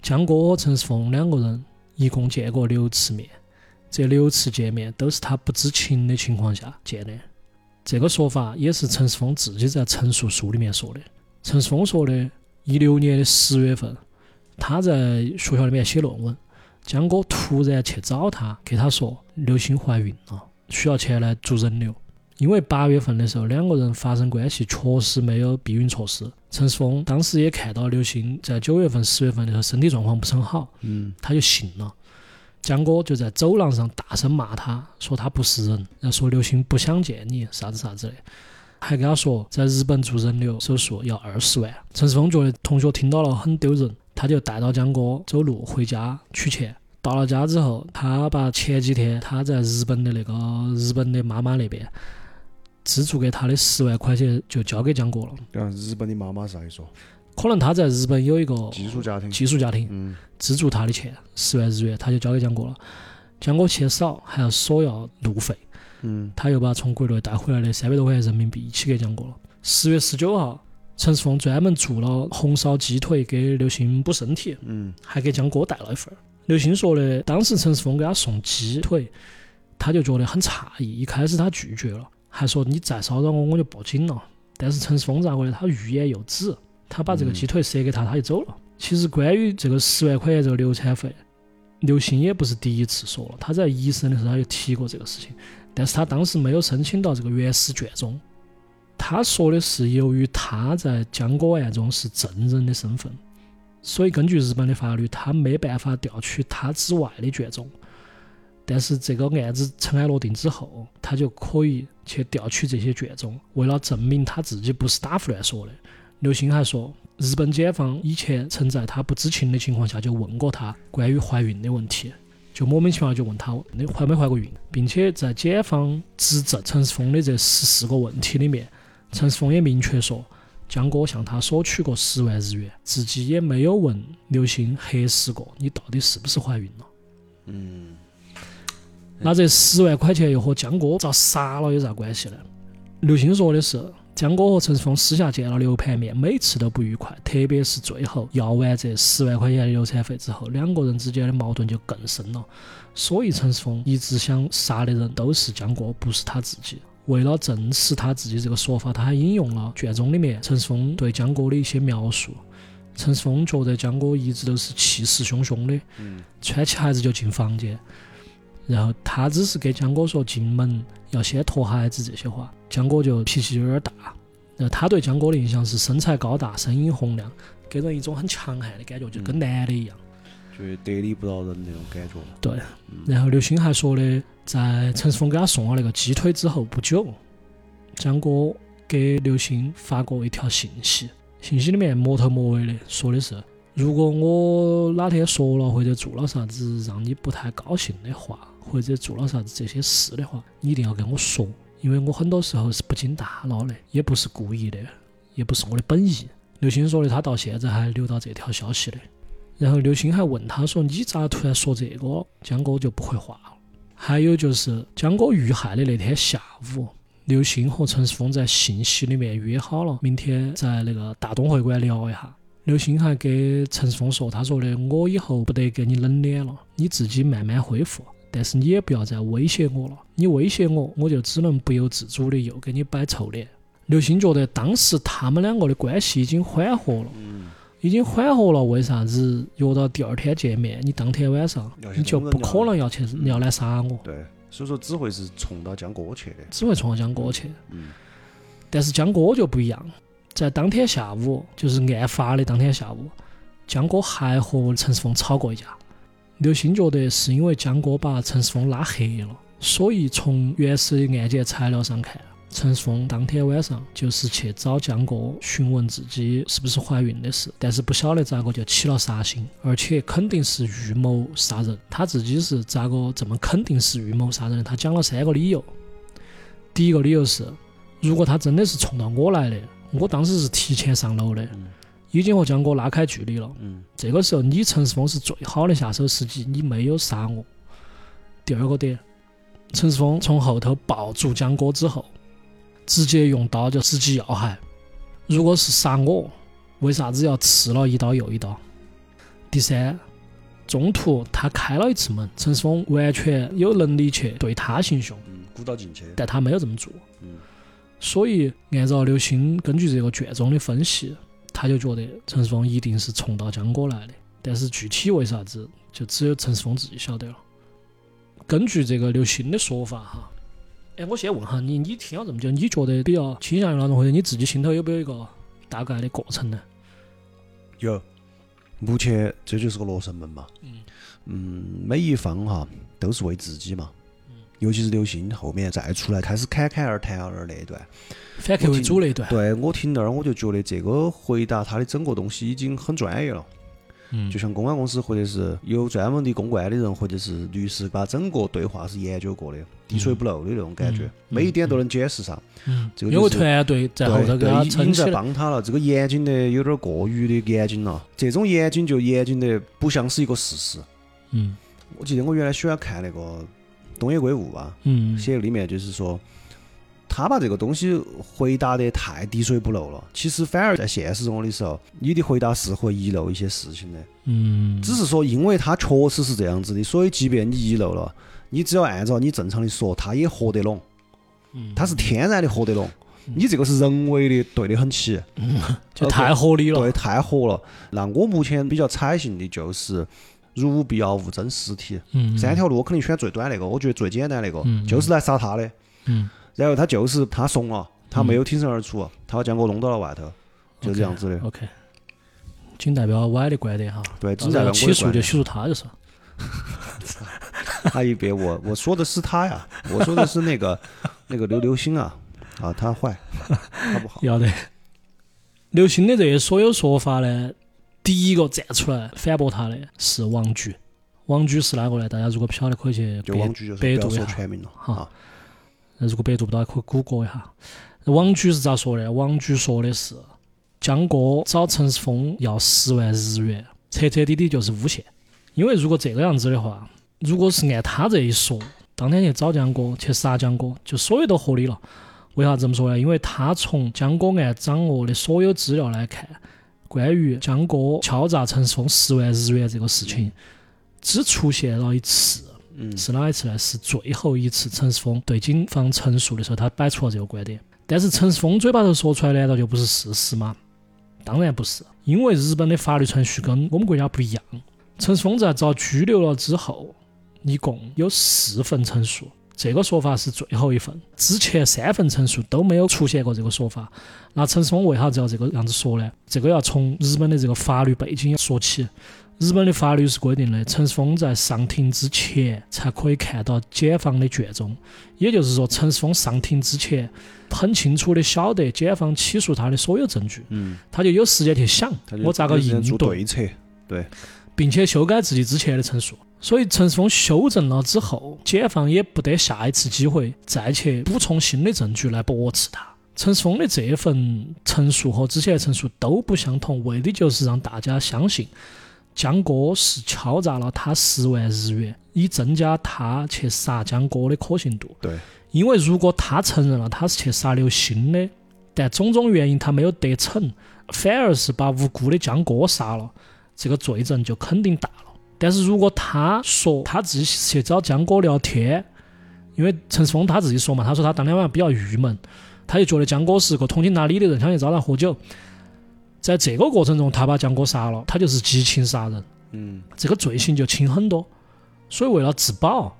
江哥和陈世峰两个人一共见过六次面，这六次见面都是他不知情的情况下见的。这个说法也是陈世峰自己在陈述书里面说的。陈世峰说的，一六年的十月份，他在学校里面写论文，江哥突然去找他，给他说刘星怀孕了，需要钱来做人流。因为八月份的时候两个人发生关系确实没有避孕措施，陈世峰当时也看到刘星在九月份、十月份的时候身体状况不是很好，嗯他就信了。江哥就在走廊上大声骂他，说他不是人，然后说刘星不想见你，啥子啥子的，还跟他说在日本做人流手术要二十万。陈世峰觉得同学听到了很丢人，他就带到江哥走路回家取钱。到了家之后，他把前几天他在日本的那个日本的妈妈那边资助给他的十万块钱就交给江哥了。然后日本的妈妈啥意思？可能他在日本有一个寄宿家庭。寄宿家庭，嗯资助他的钱十万日元，他就交给江哥了。江哥钱少，还要索要路费，嗯他又把从国内带回来的三百多块钱人民币一起给江哥了。十月十九号，陈世峰专门做了红烧鸡腿给刘星补身体，嗯还给江哥带了一份儿。刘星说的，当时陈世峰给他送鸡腿，他就觉得很诧异，一开始他拒绝了，还说你再骚扰我我就报警了。但是陈世峰咋个的？他欲言又止，他把这个鸡腿塞给他，他就走了。其实关于这个十万块钱这个流产费，刘星也不是第一次说了，他在一审的时候他就提过这个事情，但是他当时没有申请到这个原始卷宗。他说的是，由于他在江歌案中是证人的身份，所以根据日本的法律，他没办法调取他之外的卷宗。但是这个案子尘埃落定之后，他就可以去调取这些卷宗。为了证明他自己不是打胡乱说的，刘鑫还说，日本检方以前曾在他不知情的情况下就问过他关于怀孕的问题，就莫名其妙就问他你怀没怀过孕，并且在检方指证陈世峰的这十四个问题里面，陈世峰也明确说，江哥向他索取过十万日元，自己也没有问刘星核实过你到底是不是怀孕了。嗯，那这十万块钱又和江哥遭杀了有啥关系呢？刘星说的是，江哥和陈世峰私下见了六盘面，每次都不愉快，特别是最后要完这十万块钱的流产费之后，两个人之间的矛盾就更深了。所以陈世峰一直想杀的人都是江哥，不是他自己。为了证实他自己这个说法，他还引用了卷宗里面陈世峰对江哥的一些描述。陈世峰觉得江哥一直都是气势汹汹的，嗯穿起鞋子就进房间。然后他只是给江哥说进门要先脱鞋子这些话，江哥就脾气有点大。然后他对江哥的印象是身材高大、声音洪亮，给人一种很强悍的感觉，就跟男的一样。就得理不饶人那种感觉。对，然后刘星还说的，在陈世峰给他送了那个鸡腿之后不久，江哥给刘星发过一条信息，信息里面摸头摸尾的说的是，如果我哪天说了或者做了啥子让你不太高兴的话，或者做了啥子这些事的话，你一定要跟我说，因为我很多时候是不经大脑的，也不是故意的，也不是我的本意。刘星说的，他到现在还留到这条消息的。然后刘星还问他说：“你咋突然说这个？”江哥就不回话。还有就是江哥遇害的那天下午，刘鑫和陈世峰在信息里面约好了，明天在那个大东会馆聊一下。刘鑫还给陈世峰说：“他说的我以后不得给你冷脸了，你自己慢慢恢复。但是你也不要再威胁我了，你威胁我，我就只能不由自主的又给你摆臭脸。”刘鑫觉得当时他们两个的关系已经缓和了。已经缓和了，为啥子约到第二天见面？你当天晚上你就不可能要去要来杀我？对，所以说只会是冲到江哥去的，只会冲到江哥去。嗯。但是江哥就不一样，在当天下午，就是案发的当天下午，江哥还和陈世峰吵过一架。刘鑫觉得是因为江哥把陈世峰拉黑了，所以从原始的案件材料上看。陈世峰当天晚上就是去找江哥询问自己是不是怀孕的事，但是不晓得咋个就起了杀心，而且肯定是预谋杀人。他自己是咋个这么肯定是预谋杀人的？他讲了三个理由。第一个理由是，如果他真的是冲到我来的，我当时是提前上楼的，已经和江哥拉开距离了。这个时候你陈世峰是最好的下手时机，你没有杀我。第二个点，陈世峰从后头抱住江哥之后。直接用刀就直击要害。如果是杀我，为啥子要刺了一刀又一刀？第三，中途他开了一次门，陈世峰完全有能力去对他行凶，鼓捣进去，但他没有这么做。所以按照刘星根据这个卷宗的分析，他就觉得陈世峰一定是冲到江哥来的。但是具体为啥子，就只有陈世峰自己晓得了。根据这个刘星的说法，哈。哎，我先问下你，你听了这么久，你觉得比较倾向于哪种，或者你自己心头有没有一个大概的过程呢？有，目前这就是个罗生门嘛。嗯。嗯，每一方哈都是为自己嘛。嗯。尤其是刘星后面再出来开始侃侃而谈而那一段，反客为主那一段。对我听那儿，我就觉得这个回答他的整个东西已经很专业了。嗯。就像公安公司或者是有专门的公关的人或者是律师，把整个对话是研究过的。滴水不漏的那种感觉，每一点都能解释上。嗯，这个有个团队在后头给他撑在帮他了。这个严谨的有点过于的严谨了，这种严谨就严谨的不像是一个事实。嗯，我记得我原来喜欢看那个东野圭吾啊，嗯，写里面就是说，他把这个东西回答的太滴水不漏了。其实反而在现实中的时候，你的回答是会遗漏一些事情的。嗯，只是说，因为他确实是这样子的，所以即便你遗漏了。你只要按照你正常的说，他也活得拢，嗯，他是天然的活得拢，你这个是人为的对得很起，就太合理了。对，太合了。那我目前比较采信的就是如无必要勿增实体，嗯，三条路我肯定选最短那个，我觉得最简单那个，嗯就是来杀他的。嗯，然后他就是他怂了，他没有挺身而出，他将我弄到了外头，就这样子的。OK，仅代表 Y 的观点哈。对，到只在时候起诉就起诉他就是。他一别我我说的是他呀，我说的是那个 那个刘刘星啊啊，他坏，他不好。要得。刘星的这些所有说法呢，第一个站出来反驳他的是王局。王局是哪个呢？大家如果不晓得，可以去百就王局就是不要百度一下。说全名了好啊。那如果百度不到，可以谷歌一下。王局是咋说的？王局说的是江哥找陈世峰要十万日元，彻彻底底就是诬陷。因为如果这个样子的话，如果是按他这一说，当天去找江哥去杀江哥，就所有都合理了。为啥这么说呢？因为他从江哥案掌握的所有资料来看，关于江哥敲诈陈世峰十万日元这个事情，只出现了一次。是哪一次呢？是最后一次陈世峰对警方陈述的时候，他摆出了这个观点。但是陈世峰嘴巴头说出来，难道就不是事实吗？当然不是，因为日本的法律程序跟我们国家不一样。陈世峰在遭拘留了之后，一共有四份陈述，这个说法是最后一份，之前三份陈述都没有出现过这个说法。那陈世峰为啥子要这个样子说呢？这个要从日本的这个法律背景说起。日本的法律是规定的，陈世峰在上庭之前才可以看到检方的卷宗，也就是说，陈世峰上庭之前很清楚的晓得检方起诉他的所有证据，嗯，他就有时间去想我咋个应对，对策？对，并且修改自己之前的陈述。所以陈世峰修正了之后，检方也不得下一次机会再去补充新的证据来驳斥他。陈世峰的这份陈述和之前的陈述都不相同，为的就是让大家相信江哥是敲诈了他十万日元，以增加他去杀江哥的可信度。对，因为如果他承认了他是去杀刘星的，但种种原因他没有得逞，反而是把无辜的江哥杀了，这个罪证就肯定大了。但是如果他说他自己去找江哥聊天，因为陈世峰他自己说嘛，他说他当天晚上比较郁闷，他就觉得江哥是个通情达理的人，想去找他喝酒。在这个过程中，他把江哥杀了，他就是激情杀人，嗯，这个罪行就轻很多。所以为了自保，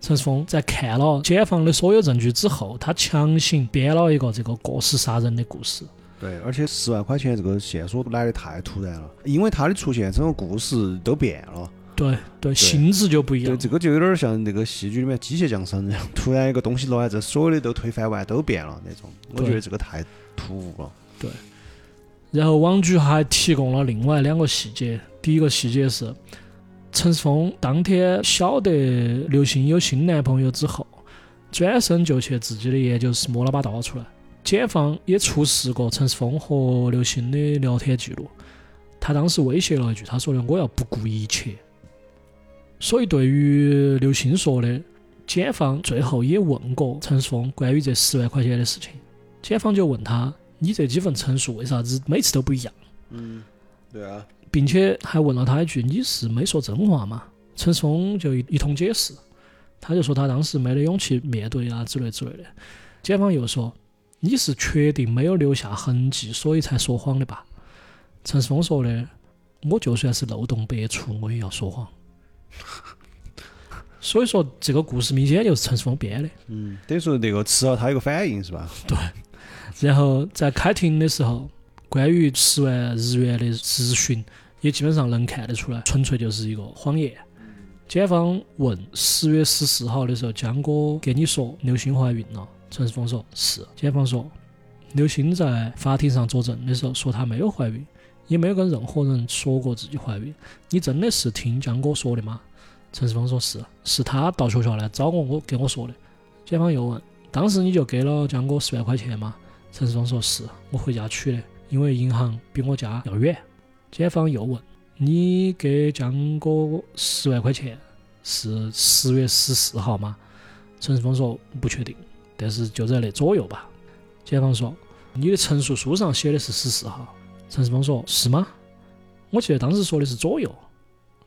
陈世峰在看了检方的所有证据之后，他强行编了一个这个过失杀人的故事。对，而且十万块钱这个线索来的太突然了，因为他的出现，整个故事都变了。对对，性质就不一样对，这个就有点像那个戏剧里面机械降生那样，突然一个东西落来，这所有的都推翻完，都变了那种。我觉得这个太突兀了。然后网局还提供了另外两个细节，第一个细节是陈世峰当天晓得刘鑫有新男朋友之后，转身就去自己的研究室摸了把刀出来。检方也出示过陈世峰和刘鑫的聊天记录，他当时威胁了一句，他说的我要不顾一切。所以对于刘鑫说的，检方最后也问过陈世峰关于这十万块钱的事情，检方就问他。你这几份陈述为啥子每次都不一样？嗯，对啊，并且还问了他一句：“你是没说真话吗？”陈世峰就一一通解释，他就说他当时没得勇气面对啊之类之类的。检方又说：“你是确定没有留下痕迹，所以才说谎的吧？”陈世峰说的：“我就算是漏洞百出，我也要说谎。”所以说，这个故事明显就是陈世峰编的。嗯，等于说那个吃了他一个反应是吧？然后在开庭的时候，关于十万日元的质询也基本上能看得出来，纯粹就是一个谎言。检方问十月十四号的时候，江哥给你说刘星怀孕了，陈世峰说是。检方说，刘星在法庭上作证的时候说她没有怀孕，也没有跟任何人说过自己怀孕。你真的是听江哥说的吗？陈世峰说是，是他到学校来找我，我跟我说的。检方又问，当时你就给了江哥十万块钱吗？陈世峰说是我回家取的，因为银行比我家要远。检方又问你给江哥十万块钱是十月十四号吗？陈世峰说不确定，但是就在那左右吧。检方说你的陈述书上写的是十四号。陈世峰说是吗？我记得当时说的是左右，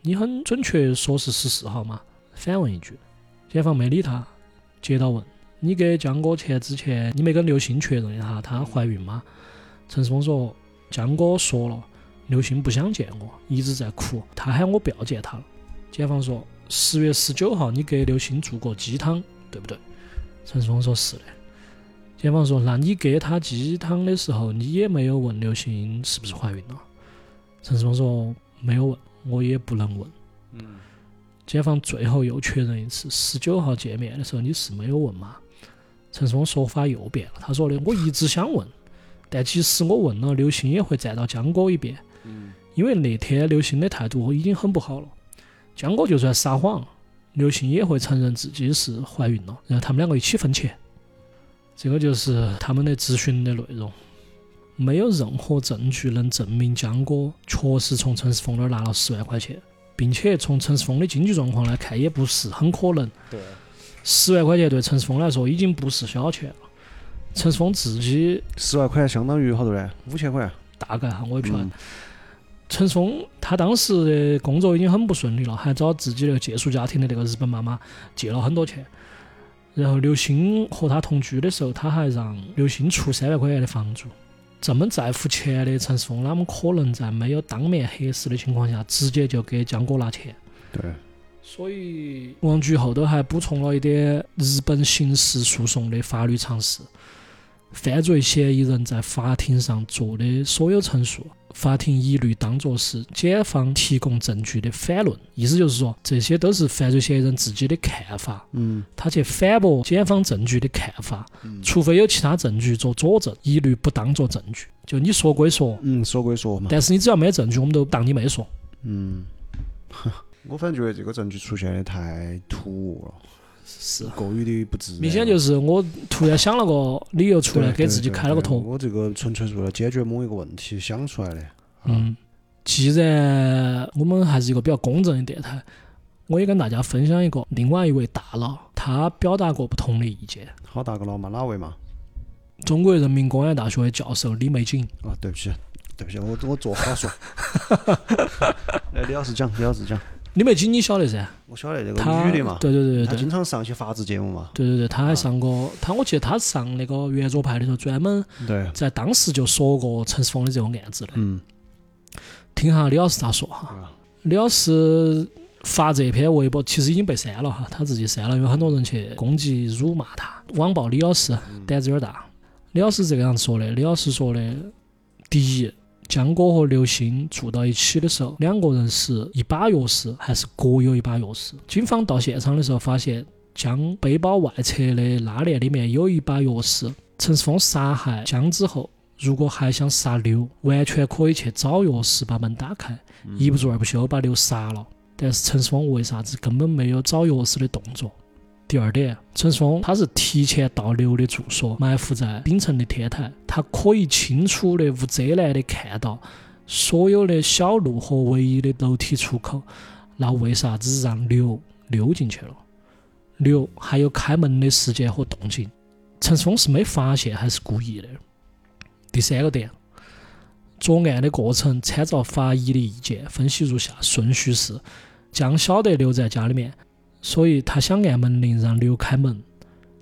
你很准确说是十四号吗？反问一句，检方没理他，接着问你给江哥钱之前，你没跟刘星确认一下她怀孕吗？陈世峰说，江哥说了，刘星不想见我，一直在哭，他喊我不要见他了。检方说，十月十九号你给刘星做过鸡汤，对不对？陈世峰说是的。检方说，那你给他鸡汤的时候，你也没有问刘星是不是怀孕了？陈世峰说没有问，我也不能问。嗯，检方最后又确认一次，十九号见面的时候你是没有问吗？陈世峰说法又变了，他说的我一直想问，但即使我问了，刘星也会站到江哥一边，嗯，因为那天刘星的态度已经很不好了。江哥就算撒谎，刘星也会承认自己是怀孕了，然后他们两个一起分钱。这个就是他们的咨询的内容，没有任何证据能证明江哥确实从陈世峰那儿拿了十万块钱，并且从陈世峰的经济状况来看，也不是很可能。对，十万块钱对陈世峰来说已经不是小钱了。陈世峰自己十万块相当于好多呢？五千块。大概哈，我也不晓得。嗯陈世峰他当时的工作已经很不顺利了，还找自己那个借宿家庭的那个日本妈妈借了很多钱。然后刘星和他同居的时候，他还让刘星出三万块钱的房租。这么在乎钱的陈世峰，哪么可能在没有当面核实的情况下，直接就给江哥拿钱？对，所以王局后头还补充了一点日本刑事诉讼的法律常识：犯罪嫌疑人在法庭上做的所有陈述，法庭一律当作是检方提供证据的反论。意思就是说，这些都是犯罪嫌疑人自己的看法，嗯，他去反驳检方证据的看法，除非有其他证据做佐证，一律不当做证据。就你说归说，嗯，说归说嘛。但是你只要没证据，我们都当你没说。嗯，我反正觉得这个证据出现的太突兀了，是。过于的不自然。明显就是我突然想了个理由出来，给自己开了个头。我这个纯粹是为了解决某一个问题想出来的。嗯，既然我们还是一个比较公正的电台，我也跟大家分享一个另外一位大佬他表达过不同的意见。好大个佬嘛？哪位嘛？中国人民公安大学的教授李玫瑾，啊，对不起，对不起，我我坐好说。来，李老师讲，李老师讲。李玫瑾你晓得噻？我晓得这个他女的嘛，对对对对对经常上一些法制节目嘛。对对对，她还上过，他我记得她上那个圆桌派的时候，专门对，在当时就说过陈世峰的这个案子的。嗯，听下李老师咋说哈。啊李老师发这篇微博其实已经被删了哈，他自己删了，因为很多人去攻击、辱骂他，网暴李老师胆子有点大。李老师这个样子说的，李老师说的，第一，江哥和刘星住到一起的时候，两个人是一把钥匙还是各有一把钥匙？警方到现场的时候发现，江背包外侧的拉链里面有一把钥匙。陈世峰杀害江之后，如果还想杀刘，完全可以去找钥匙把门打开，一不做二不休把刘杀了。但是陈世峰为啥子根本没有找钥匙的动作？第二点，陈松他是提前到刘的住所，埋伏在顶层的天台，他可以清楚的、无遮拦的看到所有的小路和唯一的楼梯出口，那为啥子让刘溜进去了？刘还有开门的时间和动静，陈松是没发现还是故意的？第三个点，作案的过程参照法医的意见分析如下：顺序是，将晓得留在家里面，所以他想按门铃让刘开门，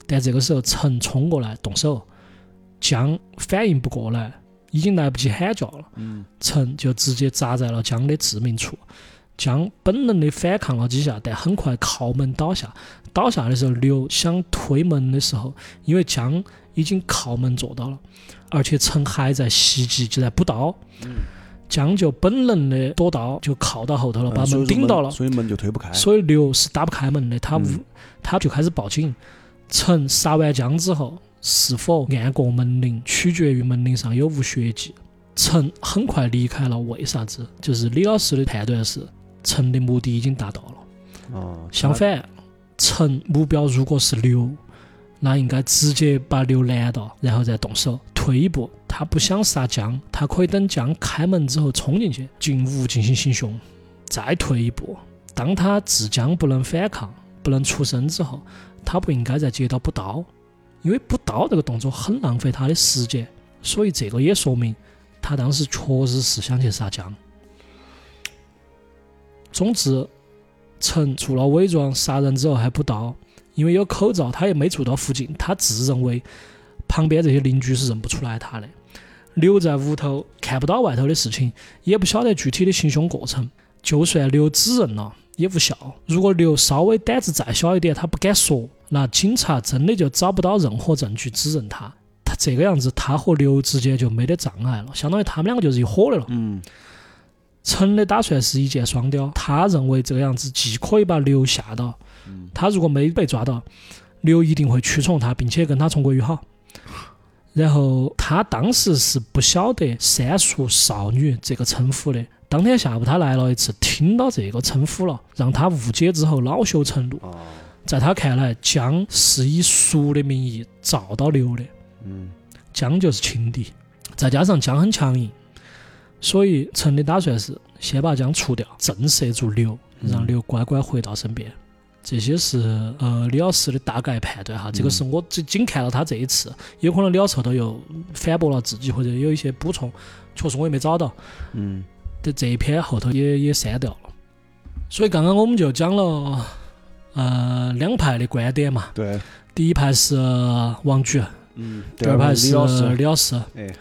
但这个时候陈冲过来动手，江反应不过来，已经来不及喊叫了，嗯陈就直接砸在了江的致命处。江本能的反抗了几下，但很快靠门倒下。倒下的时候，刘想推门的时候，因为江已经靠门坐到了，而且陈还在袭击，就在补刀，江就本能的躲刀，就靠到后头了，把门顶到了。所以门就推不开。所以刘是打不开门的，他他就开始报警。陈杀完江之后，是否按过门铃，取决于门铃上有无血迹。陈很快离开了，为啥子？就是李老师的判断是，陈的目的已经达到了。哦，相反，陈目标如果是刘，那应该直接把刘拦到，然后再动手。退一步，他不想杀姜，他可以等姜开门之后冲进去，进屋进行行凶。再退一步，当他自姜不能反抗、不能出声之后，他不应该再接到补刀，因为补刀这个动作很浪费他的时间。所以这个也说明他当时确实是想去杀姜。总之，陈做了伪装杀人之后还补刀，因为有口罩，他也没住到附近，他自认为旁边这些邻居是认不出来他的。留在屋头看不到外头的事情，也不晓得具体的行凶过程。就算刘指认了，也无效。如果刘稍微胆子再小一点，他不敢说，那警察真的就找不到任何证据指认他。他这个样子，他和刘之间就没得障碍了，相当于他们两个就是一伙的了。嗯陈的打算是一箭双雕，他认为这个样子既可以把刘吓到，他如果没被抓到，刘一定会屈从他，并且跟他重归于好。然后他当时是不晓得“三叔少女”这个称呼的。当天下午他来了一次，听到这个称呼了，让他误解之后恼羞成怒。哦在他看来，姜是以叔的名义找到刘的，嗯姜就是情敌，再加上姜很强硬，所以陈的打算是先把姜除掉，震慑住刘，让刘乖乖回到身边。这些是呃李老师的大概判断哈，这个是我只仅看了他这一次，有可能李老师后头又反驳了自己，或者有一些补充，确实我也没找到。嗯。这这一篇后头也也删掉了。所以刚刚我们就讲了呃两派的观点嘛，对，第一派是王局，嗯，第二派是李老师，李老师，哎，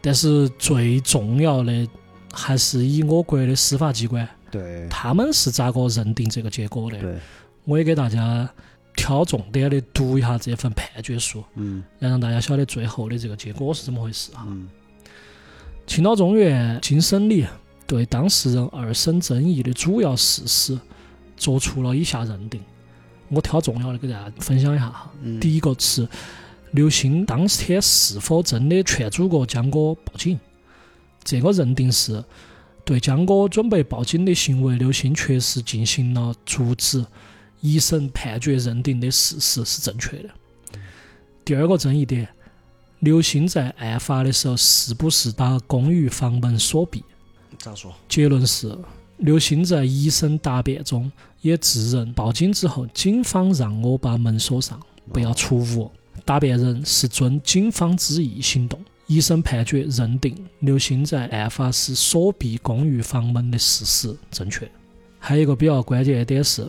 但是最重要的还是以我国的司法机关，对。他们是咋个认定这个结果的？对，我也给大家挑重点的读一下这份判决书，嗯来让大家晓得最后的这个结果是怎么回事哈。嗯青岛中院经审理，对当事人二审争议的主要事实作出了以下认定。我挑重要的给大家分享一下哈。嗯，第一个是刘鑫当天是否真的劝阻过江哥报警？这个认定是对江哥准备报警的行为，刘鑫确实进行了阻止。一审判决认定的事实是正确的。第二个争议点，刘鑫在案发的时候是不是把公寓房门锁闭？咋说？结论是，刘鑫在一审答辩中也自认报警之后，警方让我把门锁上，不要出屋。答辩人是遵警方之意行动。一审判决认定刘鑫在案发时锁闭公寓房门的事实正确。还有一个比较关键的点是，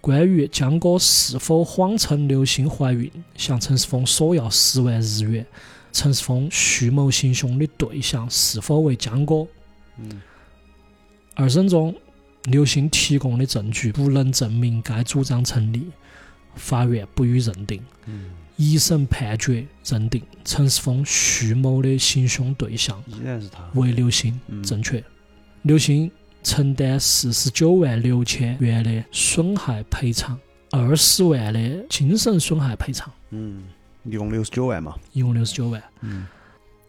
关于江哥是否谎称刘星怀孕，向陈世峰索要十万日元，陈世峰蓄谋行凶的对象是否为江哥？嗯二审中，刘星提供的证据不能证明该主张成立，法院不予认定。嗯，一审判决认定陈世峰蓄谋的行凶对象依然是他。为刘鑫，嗯正确。刘鑫承担四十九万六千元的损害赔偿，二十万的精神损害赔偿，嗯，一共六十九万嘛。一共六十九万。嗯，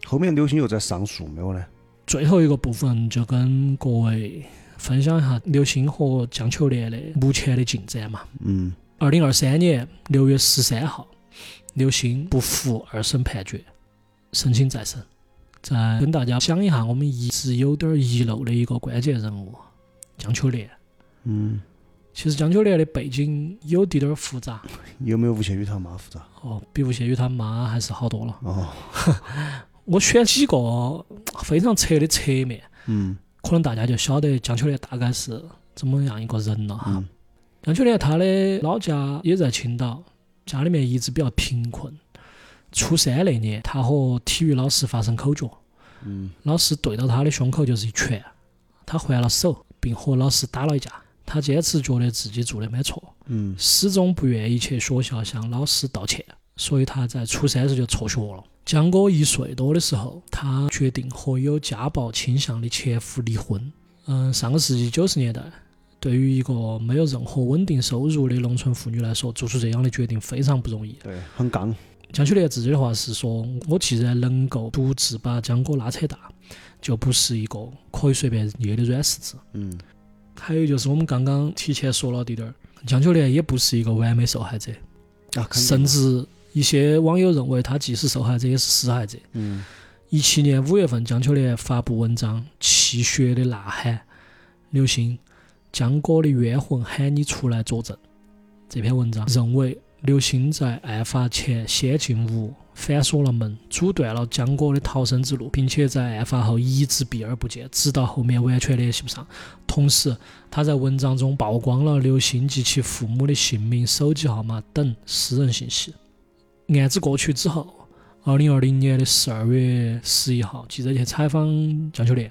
后面刘星又在上诉没有呢？最后一个部分就跟各位分享一下刘星和江秋莲的目前的进展嘛。嗯二零二三年六月十三号，刘星不服二审判决，申请再审。再跟大家讲一下我们一直有点遗漏的一个关键人物江秋莲。嗯，其实江秋莲的背景有滴点儿复杂 有没有吴谢宇他妈复杂？哦，比吴谢宇他妈还是好多了。哦，我选几个非常侧的侧面，嗯可能大家就晓得江秋莲大概是怎么样一个人了哈。嗯江秋莲她的老家也在青岛，家里面一直比较贫困。初三那年，他和体育老师发生口角，嗯老师对到他的胸口就是一拳，他还了手，并和老师打了一架。他坚持觉得自己做的没错，嗯始终不愿意去学校向老师道歉，所以他在初三时就辍学了。江哥一岁多的时候，他决定和有家暴倾向的前夫离婚。嗯，上个世纪九十年代，对于一个没有任何稳定收入的农村妇女来说，做出这样的决定非常不容易。对，很刚。江秋莲自己的话是说：“我既然能够独自把江哥拉扯大，就不是一个可以随便捏的软柿子。嗯”还有就是我们刚刚提前说了滴点儿，江秋莲也不是一个完美受害者，啊，甚至一些网友认为她既是受害者也是施害者。嗯一七年五月份，江秋莲发布文章《泣血的呐喊》，刘星，江哥的冤魂喊你出来作证。这篇文章认为刘鑫在案发前先进屋反锁了门，阻断了江哥的逃生之路，并且在案发后一直避而不见，直到后面完全联系不上。同时，他在文章中曝光了刘鑫及其父母的姓名、手机号码等私人信息。案子过去之后，二零二零年的十二月十一号，记者去采访江秋莲，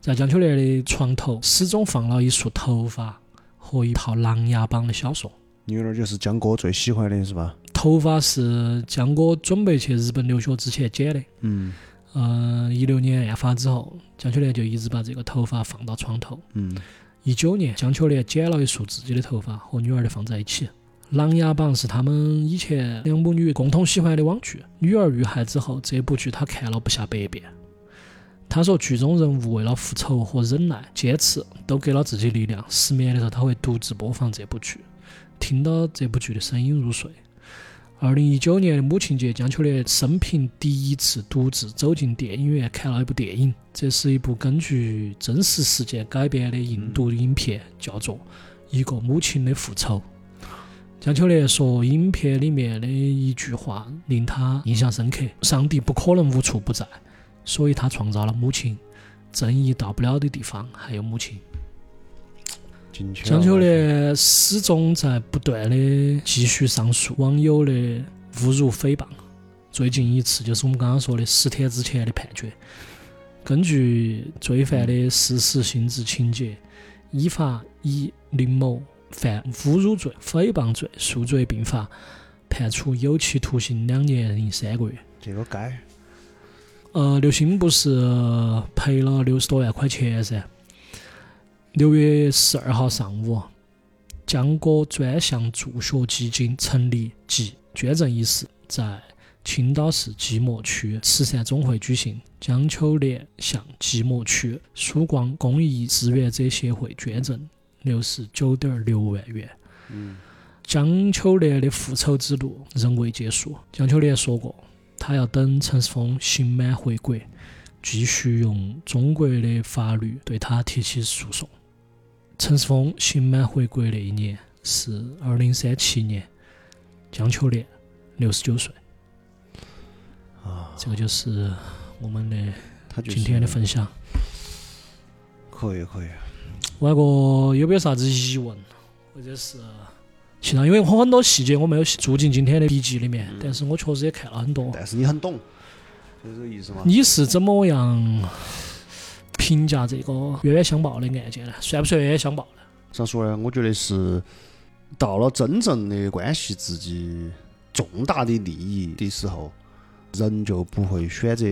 在江秋莲的床头始终放了一束头发和一套《琅琊榜》的小说。女儿就是江哥最喜欢的是吧？头发是江哥准备去日本留学之前剪的。嗯嗯，一六年案发之后，江秋莲就一直把这个头发放到床头。嗯一九年，江秋莲剪了一束自己的头发和女儿的放在一起。《琅琊榜》是他们以前两母女共同喜欢的网剧。女儿遇害之后，这部剧她看了不下百遍。她说，剧中人物为了复仇和忍耐、坚持，都给了自己力量。失眠的时候，她会独自播放这部剧，听到这部剧的声音入睡。二零一九年的母亲节，江秋莲生平第一次独自走进电影院看了一部电影，这是一部根据真实事件改编的印度影片，叫做《一个母亲的复仇》。江秋莲说，影片里面的一句话令她印象深刻：上帝不可能无处不在，所以他创造了母亲。正义到不了的地方，还有母亲。进去了。江秋莲始终在不断的继续上诉网友的侮辱诽谤。最近一次就是我们刚刚说的十天之前的判决。根据罪犯的事实性质情节，依法以林某犯侮辱罪、诽谤罪数罪并罚，判处有期徒刑两年零三个月。这个该。呃，刘鑫不是赔了六十多万块钱噻？六月十二号上午，江歌专项助学基金成立及捐赠仪式在青岛市即墨区慈善总会举行。江秋莲向即墨区曙光公益志愿者协会捐赠六十九点六万元。嗯江秋莲的复仇之路仍未结束。江秋莲说过，她要等陈世峰刑满回国，继续用中国的法律对他提起诉讼。陈世峰刑满回国那一年是二零三七年，江秋莲六十九岁。啊，这个就是我们的他今天的分享。可以可以。外国有没有啥子疑问，或者是其他？因为我很多细节我没有住进今天的笔记里面，但是我确实也看了很多。但是你很懂，就是这个意思嘛。你是怎么样评价这个冤冤相报的案件呢？算不算冤冤相报呢？咋说呢？我觉得是到了真正的关系自己重大的利益的时候，人就不会选择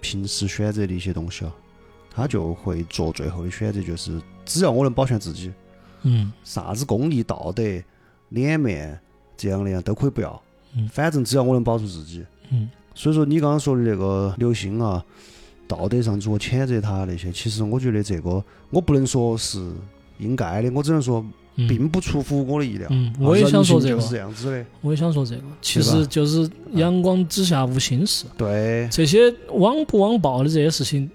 平时选择的一些东西了，他就会做最后的选择，就是只要我能保全自己，嗯啥子公益、道德、脸面这样那样都可以不要，嗯反正只要我能保住自己。嗯所以说你刚刚说的那个刘星啊，道德上如何谴责他那些，其实我觉得这个我不能说是应该的，我只能说嗯，并不出乎我的意料。嗯啊我也想说这个。就是这样子的。我也想说这个，其实就是阳光之下无心事。对，这些网不网暴的这些事情，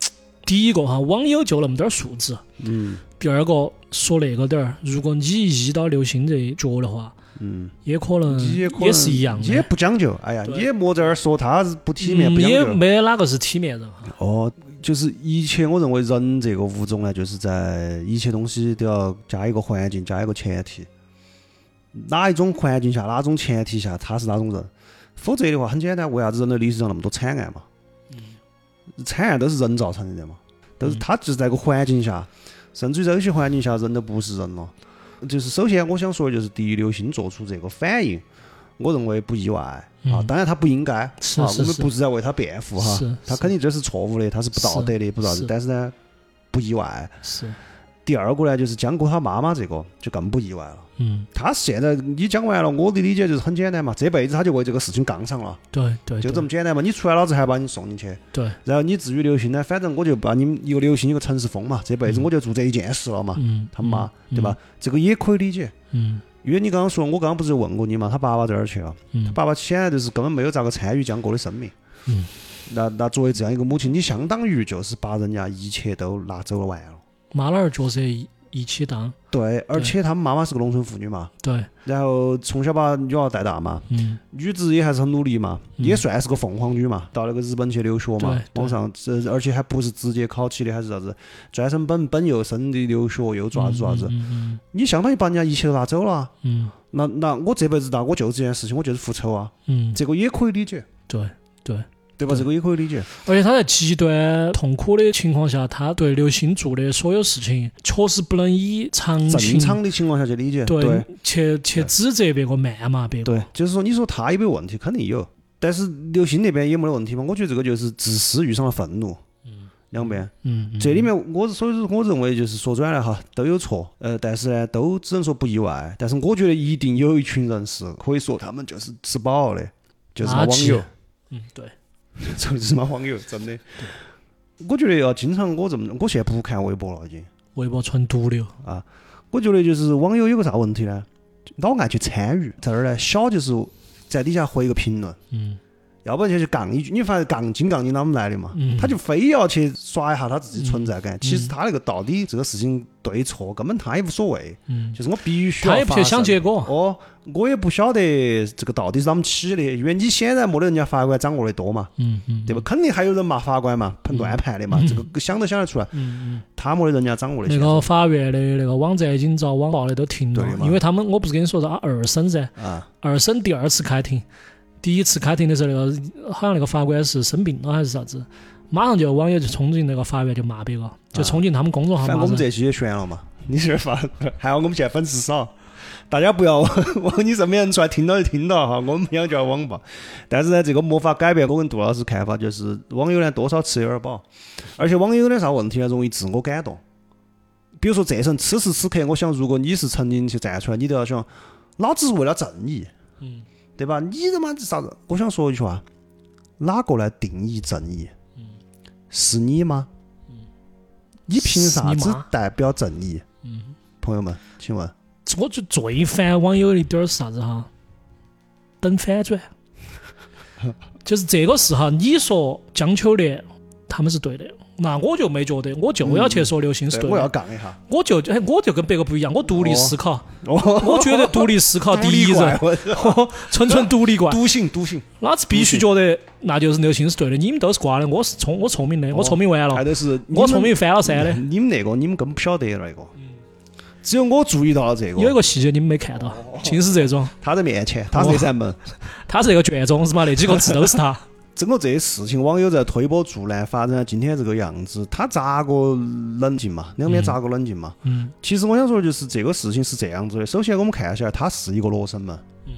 第一个哈，网友就那么点儿素质；嗯。第二个说那个点儿，如果你一到刘星这一脚的话，嗯，也可能也可能是一样的，也不讲究。哎呀，你也莫在那儿说他是不体面、不嗯也讲究。没哪个是体面人哈。哦，就是一切，我认为人这个物种呢，就是在一切东西都要加一个环境，加一个前提。哪一种环境下，哪种前提下，他是哪种人？否则的话，很简单，为啥子人类历史上那么多惨案嘛？惨案都是人造成的嘛，都是嗯他就是在个环境下，甚至于在有些环境下，人都不是人了。就是首先我想说的就是，第一，刘星做出这个反应，我认为不意外啊。嗯当然他不应该啊，我们不是在为他辩护哈他肯定这是错误的，他是不道德的，不道德。但是呢，不意外。是，第二个呢，就是江哥他妈妈这个就更不意外了。嗯，他现在你讲完了，我的理解就是很简单嘛，这辈子他就为这个事情杠上了，对对，就这么简单嘛。你出来，老子还把你送进去。对，然后你至于刘星呢，反正我就把你们一个刘星一个陈世峰嘛，这辈子我就做这一件事了嘛。嗯，他妈，嗯对吧？？这个也可以理解，嗯因为你刚刚说，我刚刚不是问过你嘛，他爸爸在哪儿去了？嗯他爸爸显然就是根本没有咋个参与江哥的生命。嗯，那那作为这样一个母亲，你相当于就是把人家一切都拿走了完了。妈老汉儿角色一一起当，对，而且他们妈妈是个农村妇女嘛，对，然后从小把女娃带大嘛，嗯。女子也还是很努力嘛，也算是个凤凰女嘛，到那个日本去留学嘛对，往上这而且还不是直接考起的，还是啥子，专升本本又升的留学又做啥子。做啥子，嗯。你相当于把人家一切都拿走了，嗯。那那我这辈子那我就这件事情，我就是复仇啊，嗯，这个也可以理解，对对。对吧？这个也可以理解，而且他在极端痛苦的情况下，他对刘星做的所有事情，确实不能以常正情常的情况下去理解，对对去去指责别个、谩骂别个。对，就是说，你说他有没有问题？肯定有，但是刘星那边有没得问题嘛？我觉得这个就是自私遇上了愤怒，两边。嗯，嗯这里面我所以说我认为就是说转来哈都有错，呃，但是呢都只能说不意外。但是我觉得一定有一群人是可以说他们就是吃饱了的，就是垃圾网友，嗯，对，就是嘛网友，真的。我觉得要经常我这么，我现在不看微博了已经。微博纯毒瘤啊。我觉得就是网友有个啥问题呢？老爱去参与，在那儿呢，小就是在底下回一个评论，嗯要不然就去杠一句。你发现杠精杠精哪么来的嘛？嗯，他就非要去刷一下他自己存在感。其实他那个到底这个事情对错，根本他也无所谓。嗯，就是我必须他也不去想结果。哦，我也不晓得这个到底是啷么起的，因为你显然没得人家法官掌握的多嘛，嗯嗯，对吧？肯定还有人骂法官嘛，判乱判的嘛，这个想都想得出来。嗯嗯，他没得人家掌握的那个法院的那个网站已经遭网暴的都停了因为他们我不是跟你说的啊二审噻，啊，二审第二次开庭，第一次开庭的时候，那个好像那个法官是生病了还是啥子，马上就有网友就冲进那个法院就骂别个，就冲进他们公众号反正。我们这期也悬了嘛，你这儿发，还好我们现在粉丝少。大家不要往你身边人出来听到就听到哈，我们两叫网暴。但是呢，这个没法改变我跟杜老师看法，就是网友呢多少吃有点饱，而且网友有点啥问题呢？容易自我感动。比如说这阵此时此刻，我想如果你是曾经去站出来，你都要想，老子是为了正义，嗯，对吧？你他妈啥子？我想说一句话，哪个来定义正义？是你吗？你凭啥子代表正义？嗯，朋友们，请问，我就最烦网友的一点儿是啥子哈？等反转，就是这个事哈，你说江秋莲他们是对的，那我就没觉得，我就要去说刘星是对的我要的，杠一下。我就哎，我就跟别个不一样，我独立思考，哦，我觉得独立思考第一人，纯纯独立怪，独行独行，老子必须觉得那就是刘星是对的，你们都是瓜的，我是聪我聪明的，我聪明完了，是我聪明翻了山的。你们那个你们根本不晓得那个，只有我注意到了这个。有一个。细节你们没看到，尽是这种，他在面前，他是这扇门。他是那个卷宗是吗？那几个字都是他。整个这些事情，网友在推波助澜，发展到今天这个样子，他咋个冷静嘛？两边咋个冷静嘛？嗯其实我想说的就是这个事情是这样子的。首先，我们看一下来，它是一个罗生门。嗯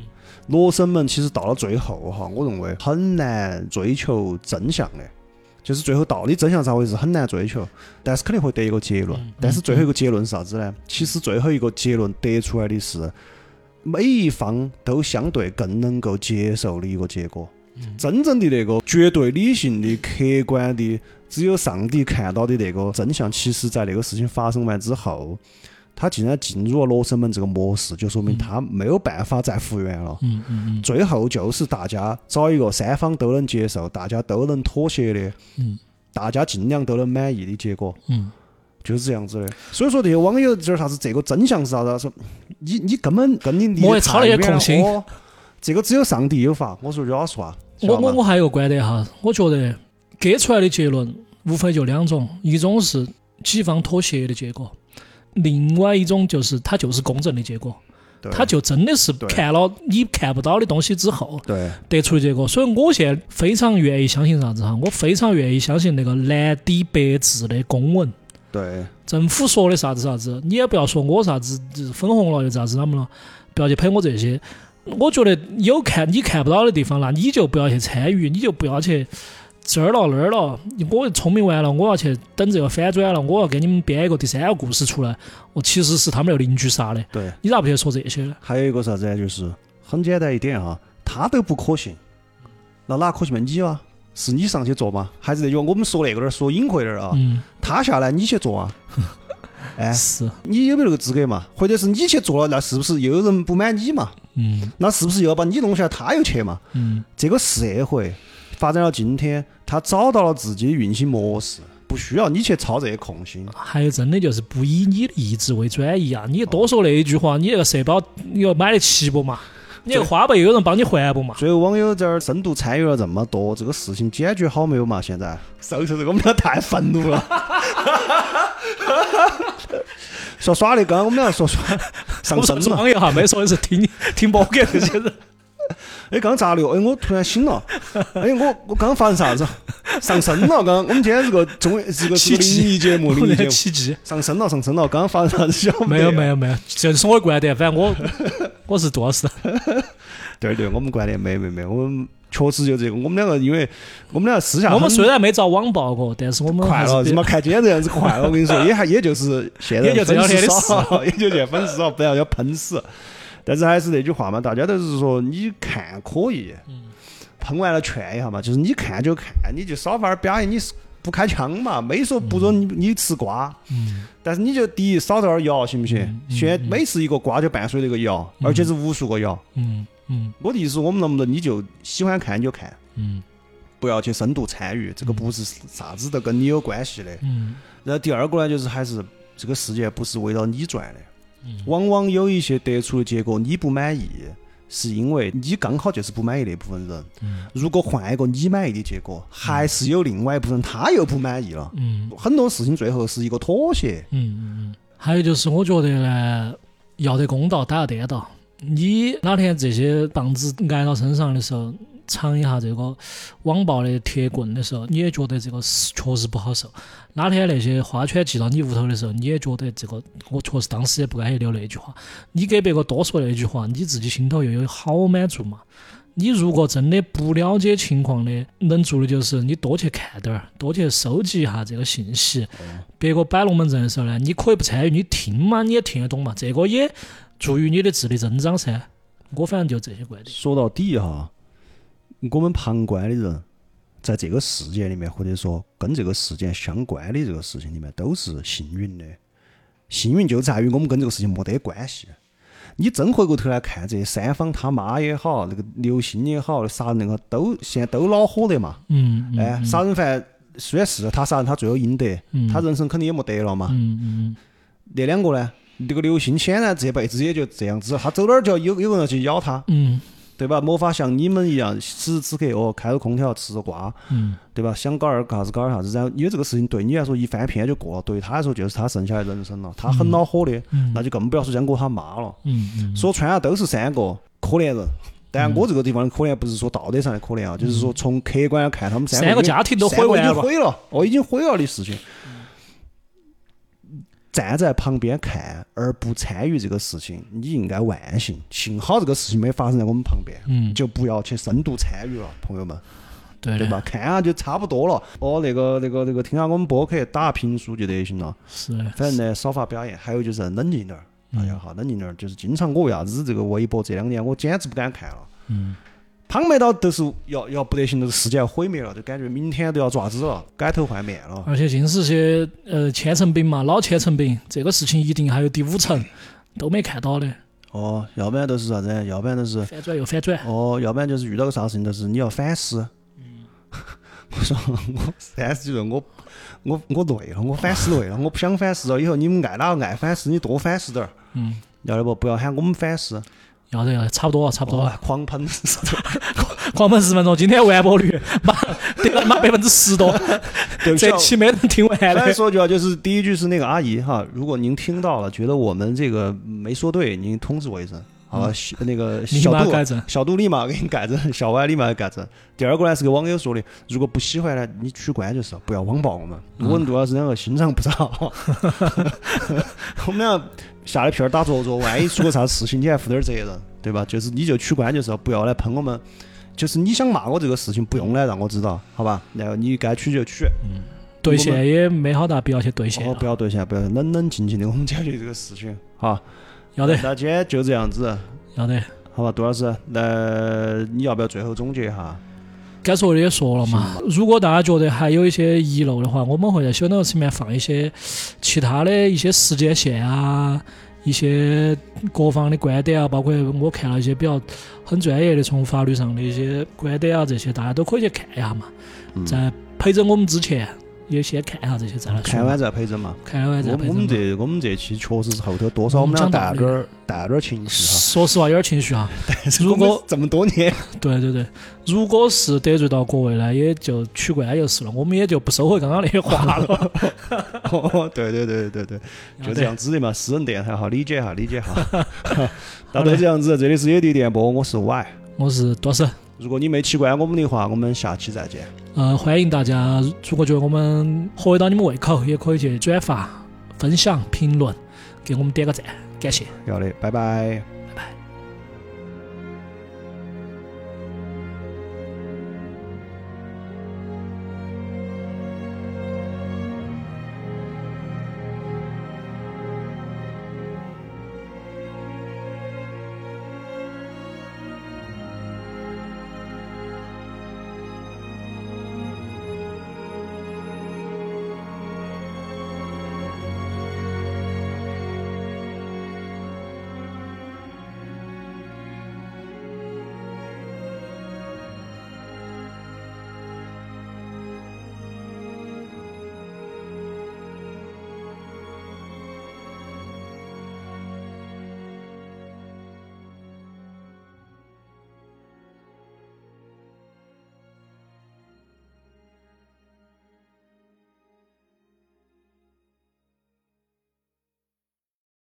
罗生门其实到了最后哈，我认为很难追求真相的，就是最后到底真相咋回事很难追求，但是肯定会得一个结论嗯。但是最后一个结论是啥子呢？其实最后一个结论得出来的是，每一方都相对更能够接受的一个结果。真正的那个绝对理性的、客观的，只有上帝看到的那个真相，其实在那个事情发生完之后，他竟然进入了罗生门这个模式，就说明他没有办法再复原了。嗯嗯最后就是大家找一个三方都能接受、大家都能妥协的，嗯大家尽量都能满意的结果，嗯就是这样子的。所以说这些网友就是啥子这个真相是啥子？说你你根本跟你离得我也操了太远了一个空心哦这个只有上帝有法。我说句老实话，我我我还有个观点哈，我觉得给出来的结论无非就两种，一种是几方妥协的结果，另外一种就是它就是公正的结果，对它就真的是看了你看不到的东西之后对得出的结果。所以我现在非常愿意相信啥子哈，我非常愿意相信那个蓝底白字的公文。对政府说的啥子啥子，你也不要说我啥子就是粉红了又咋子啷么了，不要去喷我这些。我觉得有看你看不到的地方，那你就不要去参与，你就不要去这儿了那儿了。我聪明完了，我要去等这个反转了，我要给你们编一个第三个故事出来。我其实是他们那个邻居杀的，对。你咋不去说这些呢？还有一个啥子呢？就是很简单一点哈，他都不可信，那哪可信嘛？你啊，是你上去做嘛？还是那句话我们说那个点儿说隐晦点儿啊，嗯，他下来你去做啊？哎，是，你有没有那个资格嘛？或者是你去做了，那是不是又有人不满你嘛？嗯那是不是又要把你弄下来，他又去嘛？嗯这个社会发展到今天，他找到了自己的运行模式，不需要你去操这些空心。还有真的就是不以你的意志为转移啊！你多说那一句话，你那个社保你要买得起不嘛？你那个花呗有人帮你还不嘛？最后网友这儿深度参与了这么多，这个事情解决好没有嘛？现在受受这个我们俩太愤怒了。说耍的，刚刚我们俩说耍上我身了。说装一 下，没说的是听听播客那些人。哎，刚咋的哟？哎，我突然醒了。哎，我我刚刚发生啥子？上身了。刚刚我们今天这个综这个是个灵异节目，灵异节目奇迹。上身了，上身了。刚刚发生啥子？晓得没有没有没有，这是我的观点，反正我 我是杜老师。对对，我们观点没没没，我们确实就这个。我们两个因为我们两个私下我们虽然没遭网暴过，但是我们快了，还是他妈看今天这样子快了，我跟你说，也还也就是现在也就这两天的粉丝少，也就见粉丝少，不要要喷死。但是还是那句话嘛，大家都是说你看可以，嗯喷完了劝一下嘛，就是你看就看，你就少发点表演，你是不开枪嘛，没说不准你你吃瓜，嗯但是你就第一少点儿药行不行？嗯现每次一个瓜就伴随着一个摇，而且是无数个摇。嗯嗯我的意思，我们能不能你就喜欢看你就看，嗯不要去深度参与，这个不是啥子都跟你有关系的。嗯然后第二个呢，就是还是这个世界不是围绕你转的，嗯往往有一些得出的结果你不满意，是因为你刚好就是不满意那部分人。嗯如果换一个你满意的结果，还是有另外一部分他又不满意了。嗯很多事情最后是一个妥协。嗯嗯嗯，还有就是我觉得呢，要得公道，打得颠倒。你哪天这些棒子挨到身上的时候，尝一下这个网暴的铁棍的时候，你也觉得这个是确实不好受。哪天那些花圈寄到你屋头的时候，你也觉得这个我确实当时也不该留那句话。你给别个多说那句话，你自己心头又有好满足嘛？你如果真的不了解情况的，能做的就是你多去看点儿，多去收集一下这个信息。别个摆龙门阵的时候呢，你可以不参与，你听嘛，你也听得懂嘛，这个也助于你的智力增长噻。我反正就这些观点。说到底哈，我们旁观的人，在这个事件里面，或者说跟这个事件相关的这个事情里面，都是幸运的。幸运就在于我们跟这个事情没得关系。你真回过头来看，这三方他妈也好，那个刘星也好，杀人那个都现在都恼火的嘛。嗯嗯哎，杀人犯虽然是他杀人，他罪有应得，嗯他人生肯定也没得了嘛。嗯嗯那两个呢？这个刘星显然这辈子也就这样子，他走哪儿就要有有个人去咬他，嗯对吧？没法像你们一样，此时此刻哦，开着空调吃着瓜，嗯对吧？想搞点啥子搞点啥子，然后因为这个事情对你来说一翻篇就过了，对他来说就是他剩下的人生了，他很恼火的，嗯那就更不要说江哥他妈了。嗯嗯，说穿了都是三个可怜人。但，我这个地方的可怜不是说道德上的可怜啊，就是说从客观来看，他们三三个家庭都毁完了经毁了，哦，已经毁了的事情。站在旁边看而不参与这个事情，你应该万幸。幸好这个事情没发生在我们旁边，嗯就不要去深度参与了，朋友们，对对吧？？看下就差不多了。哦，那个、那个、那个，听下我们播客，打下评书就得行了。是，反正呢，少发表演，还有就是冷静点儿。大家，好，冷静点儿。就是经常我为啥子这个微博这两年我简直不敢看了。嗯旁边到都是要要不得行了，世界要毁灭了，就感觉明天都要爪子了，改头换面了。而且尽是些呃千层饼嘛，老千层饼，这个事情一定还有第五层都没看到的，哦，要不然都是啥子？要不然都是反转又反转。哦，要不然就是遇到个啥事情，就是你要反思。嗯 我说我三十几岁，我我我累了，我反思累了，我不想反思了。以后你们爱哪个爱反思，你多反思点儿，嗯，要得不？不要喊我们反思，要得要得，差不多了，差不多了。哦狂喷。狂喷 十分钟，今天完播率 妈跌了妈百分之十多，对不起啊这期没人听完反正的。说句啊，就是第一句是那个阿姨哈，如果您听到了，觉得我们这个没说对，您通知我一声，好吧？小那个小度马改正小杜立马给你改正，小歪立马改正。第二个呢是个网友说的，如果不喜欢呢，你取关就是，不要网暴我们。嗯我跟杜老师两个心肠不好，我们俩下了片儿打着着，万一出个啥事情，你还负点责任，对吧？就是你就取关就是，不要来喷我们。就是你想骂我这个事情，不用来让我知道，好吧？然后你该取就取，嗯兑现也没好大必要去兑现哦，不要兑现，不要冷冷静静的，我们解决这个事情。好，要得那今天就这样子，要得，好吧，杜老师，那你要不要最后总结一下？该说的也说了嘛。如果大家觉得还有一些遗漏的话，我们会在 show notes 里面放一些其他的一些时间线啊，一些各方的观点啊，包括我看了一些比较很专业的从法律上的一些观点啊，这些大家都可以去看一下嘛。嗯在陪着我们之前，也先看一下这些再来说。看完再陪诊嘛。看完再陪我我们。这我们这期确实是后头多少我们俩带点儿带点儿情绪哈。说实话，有点情绪哈。但是如果这么多年，对对对，如果是得罪到各位呢，也就取关就是了，我们也就不收回刚刚那些话了。哦，对对对对对，就这样子的嘛。私人电台哈，理解哈，理解哈。那就这样子，这里是野地电波，我是 Y。我是多士。如果你没奇怪我们的话，我们下期再见。呃，欢迎大家，如果觉得我们合得到你们胃口，也可以去转发、分享、评论，给我们点个赞，感谢。要的，拜拜。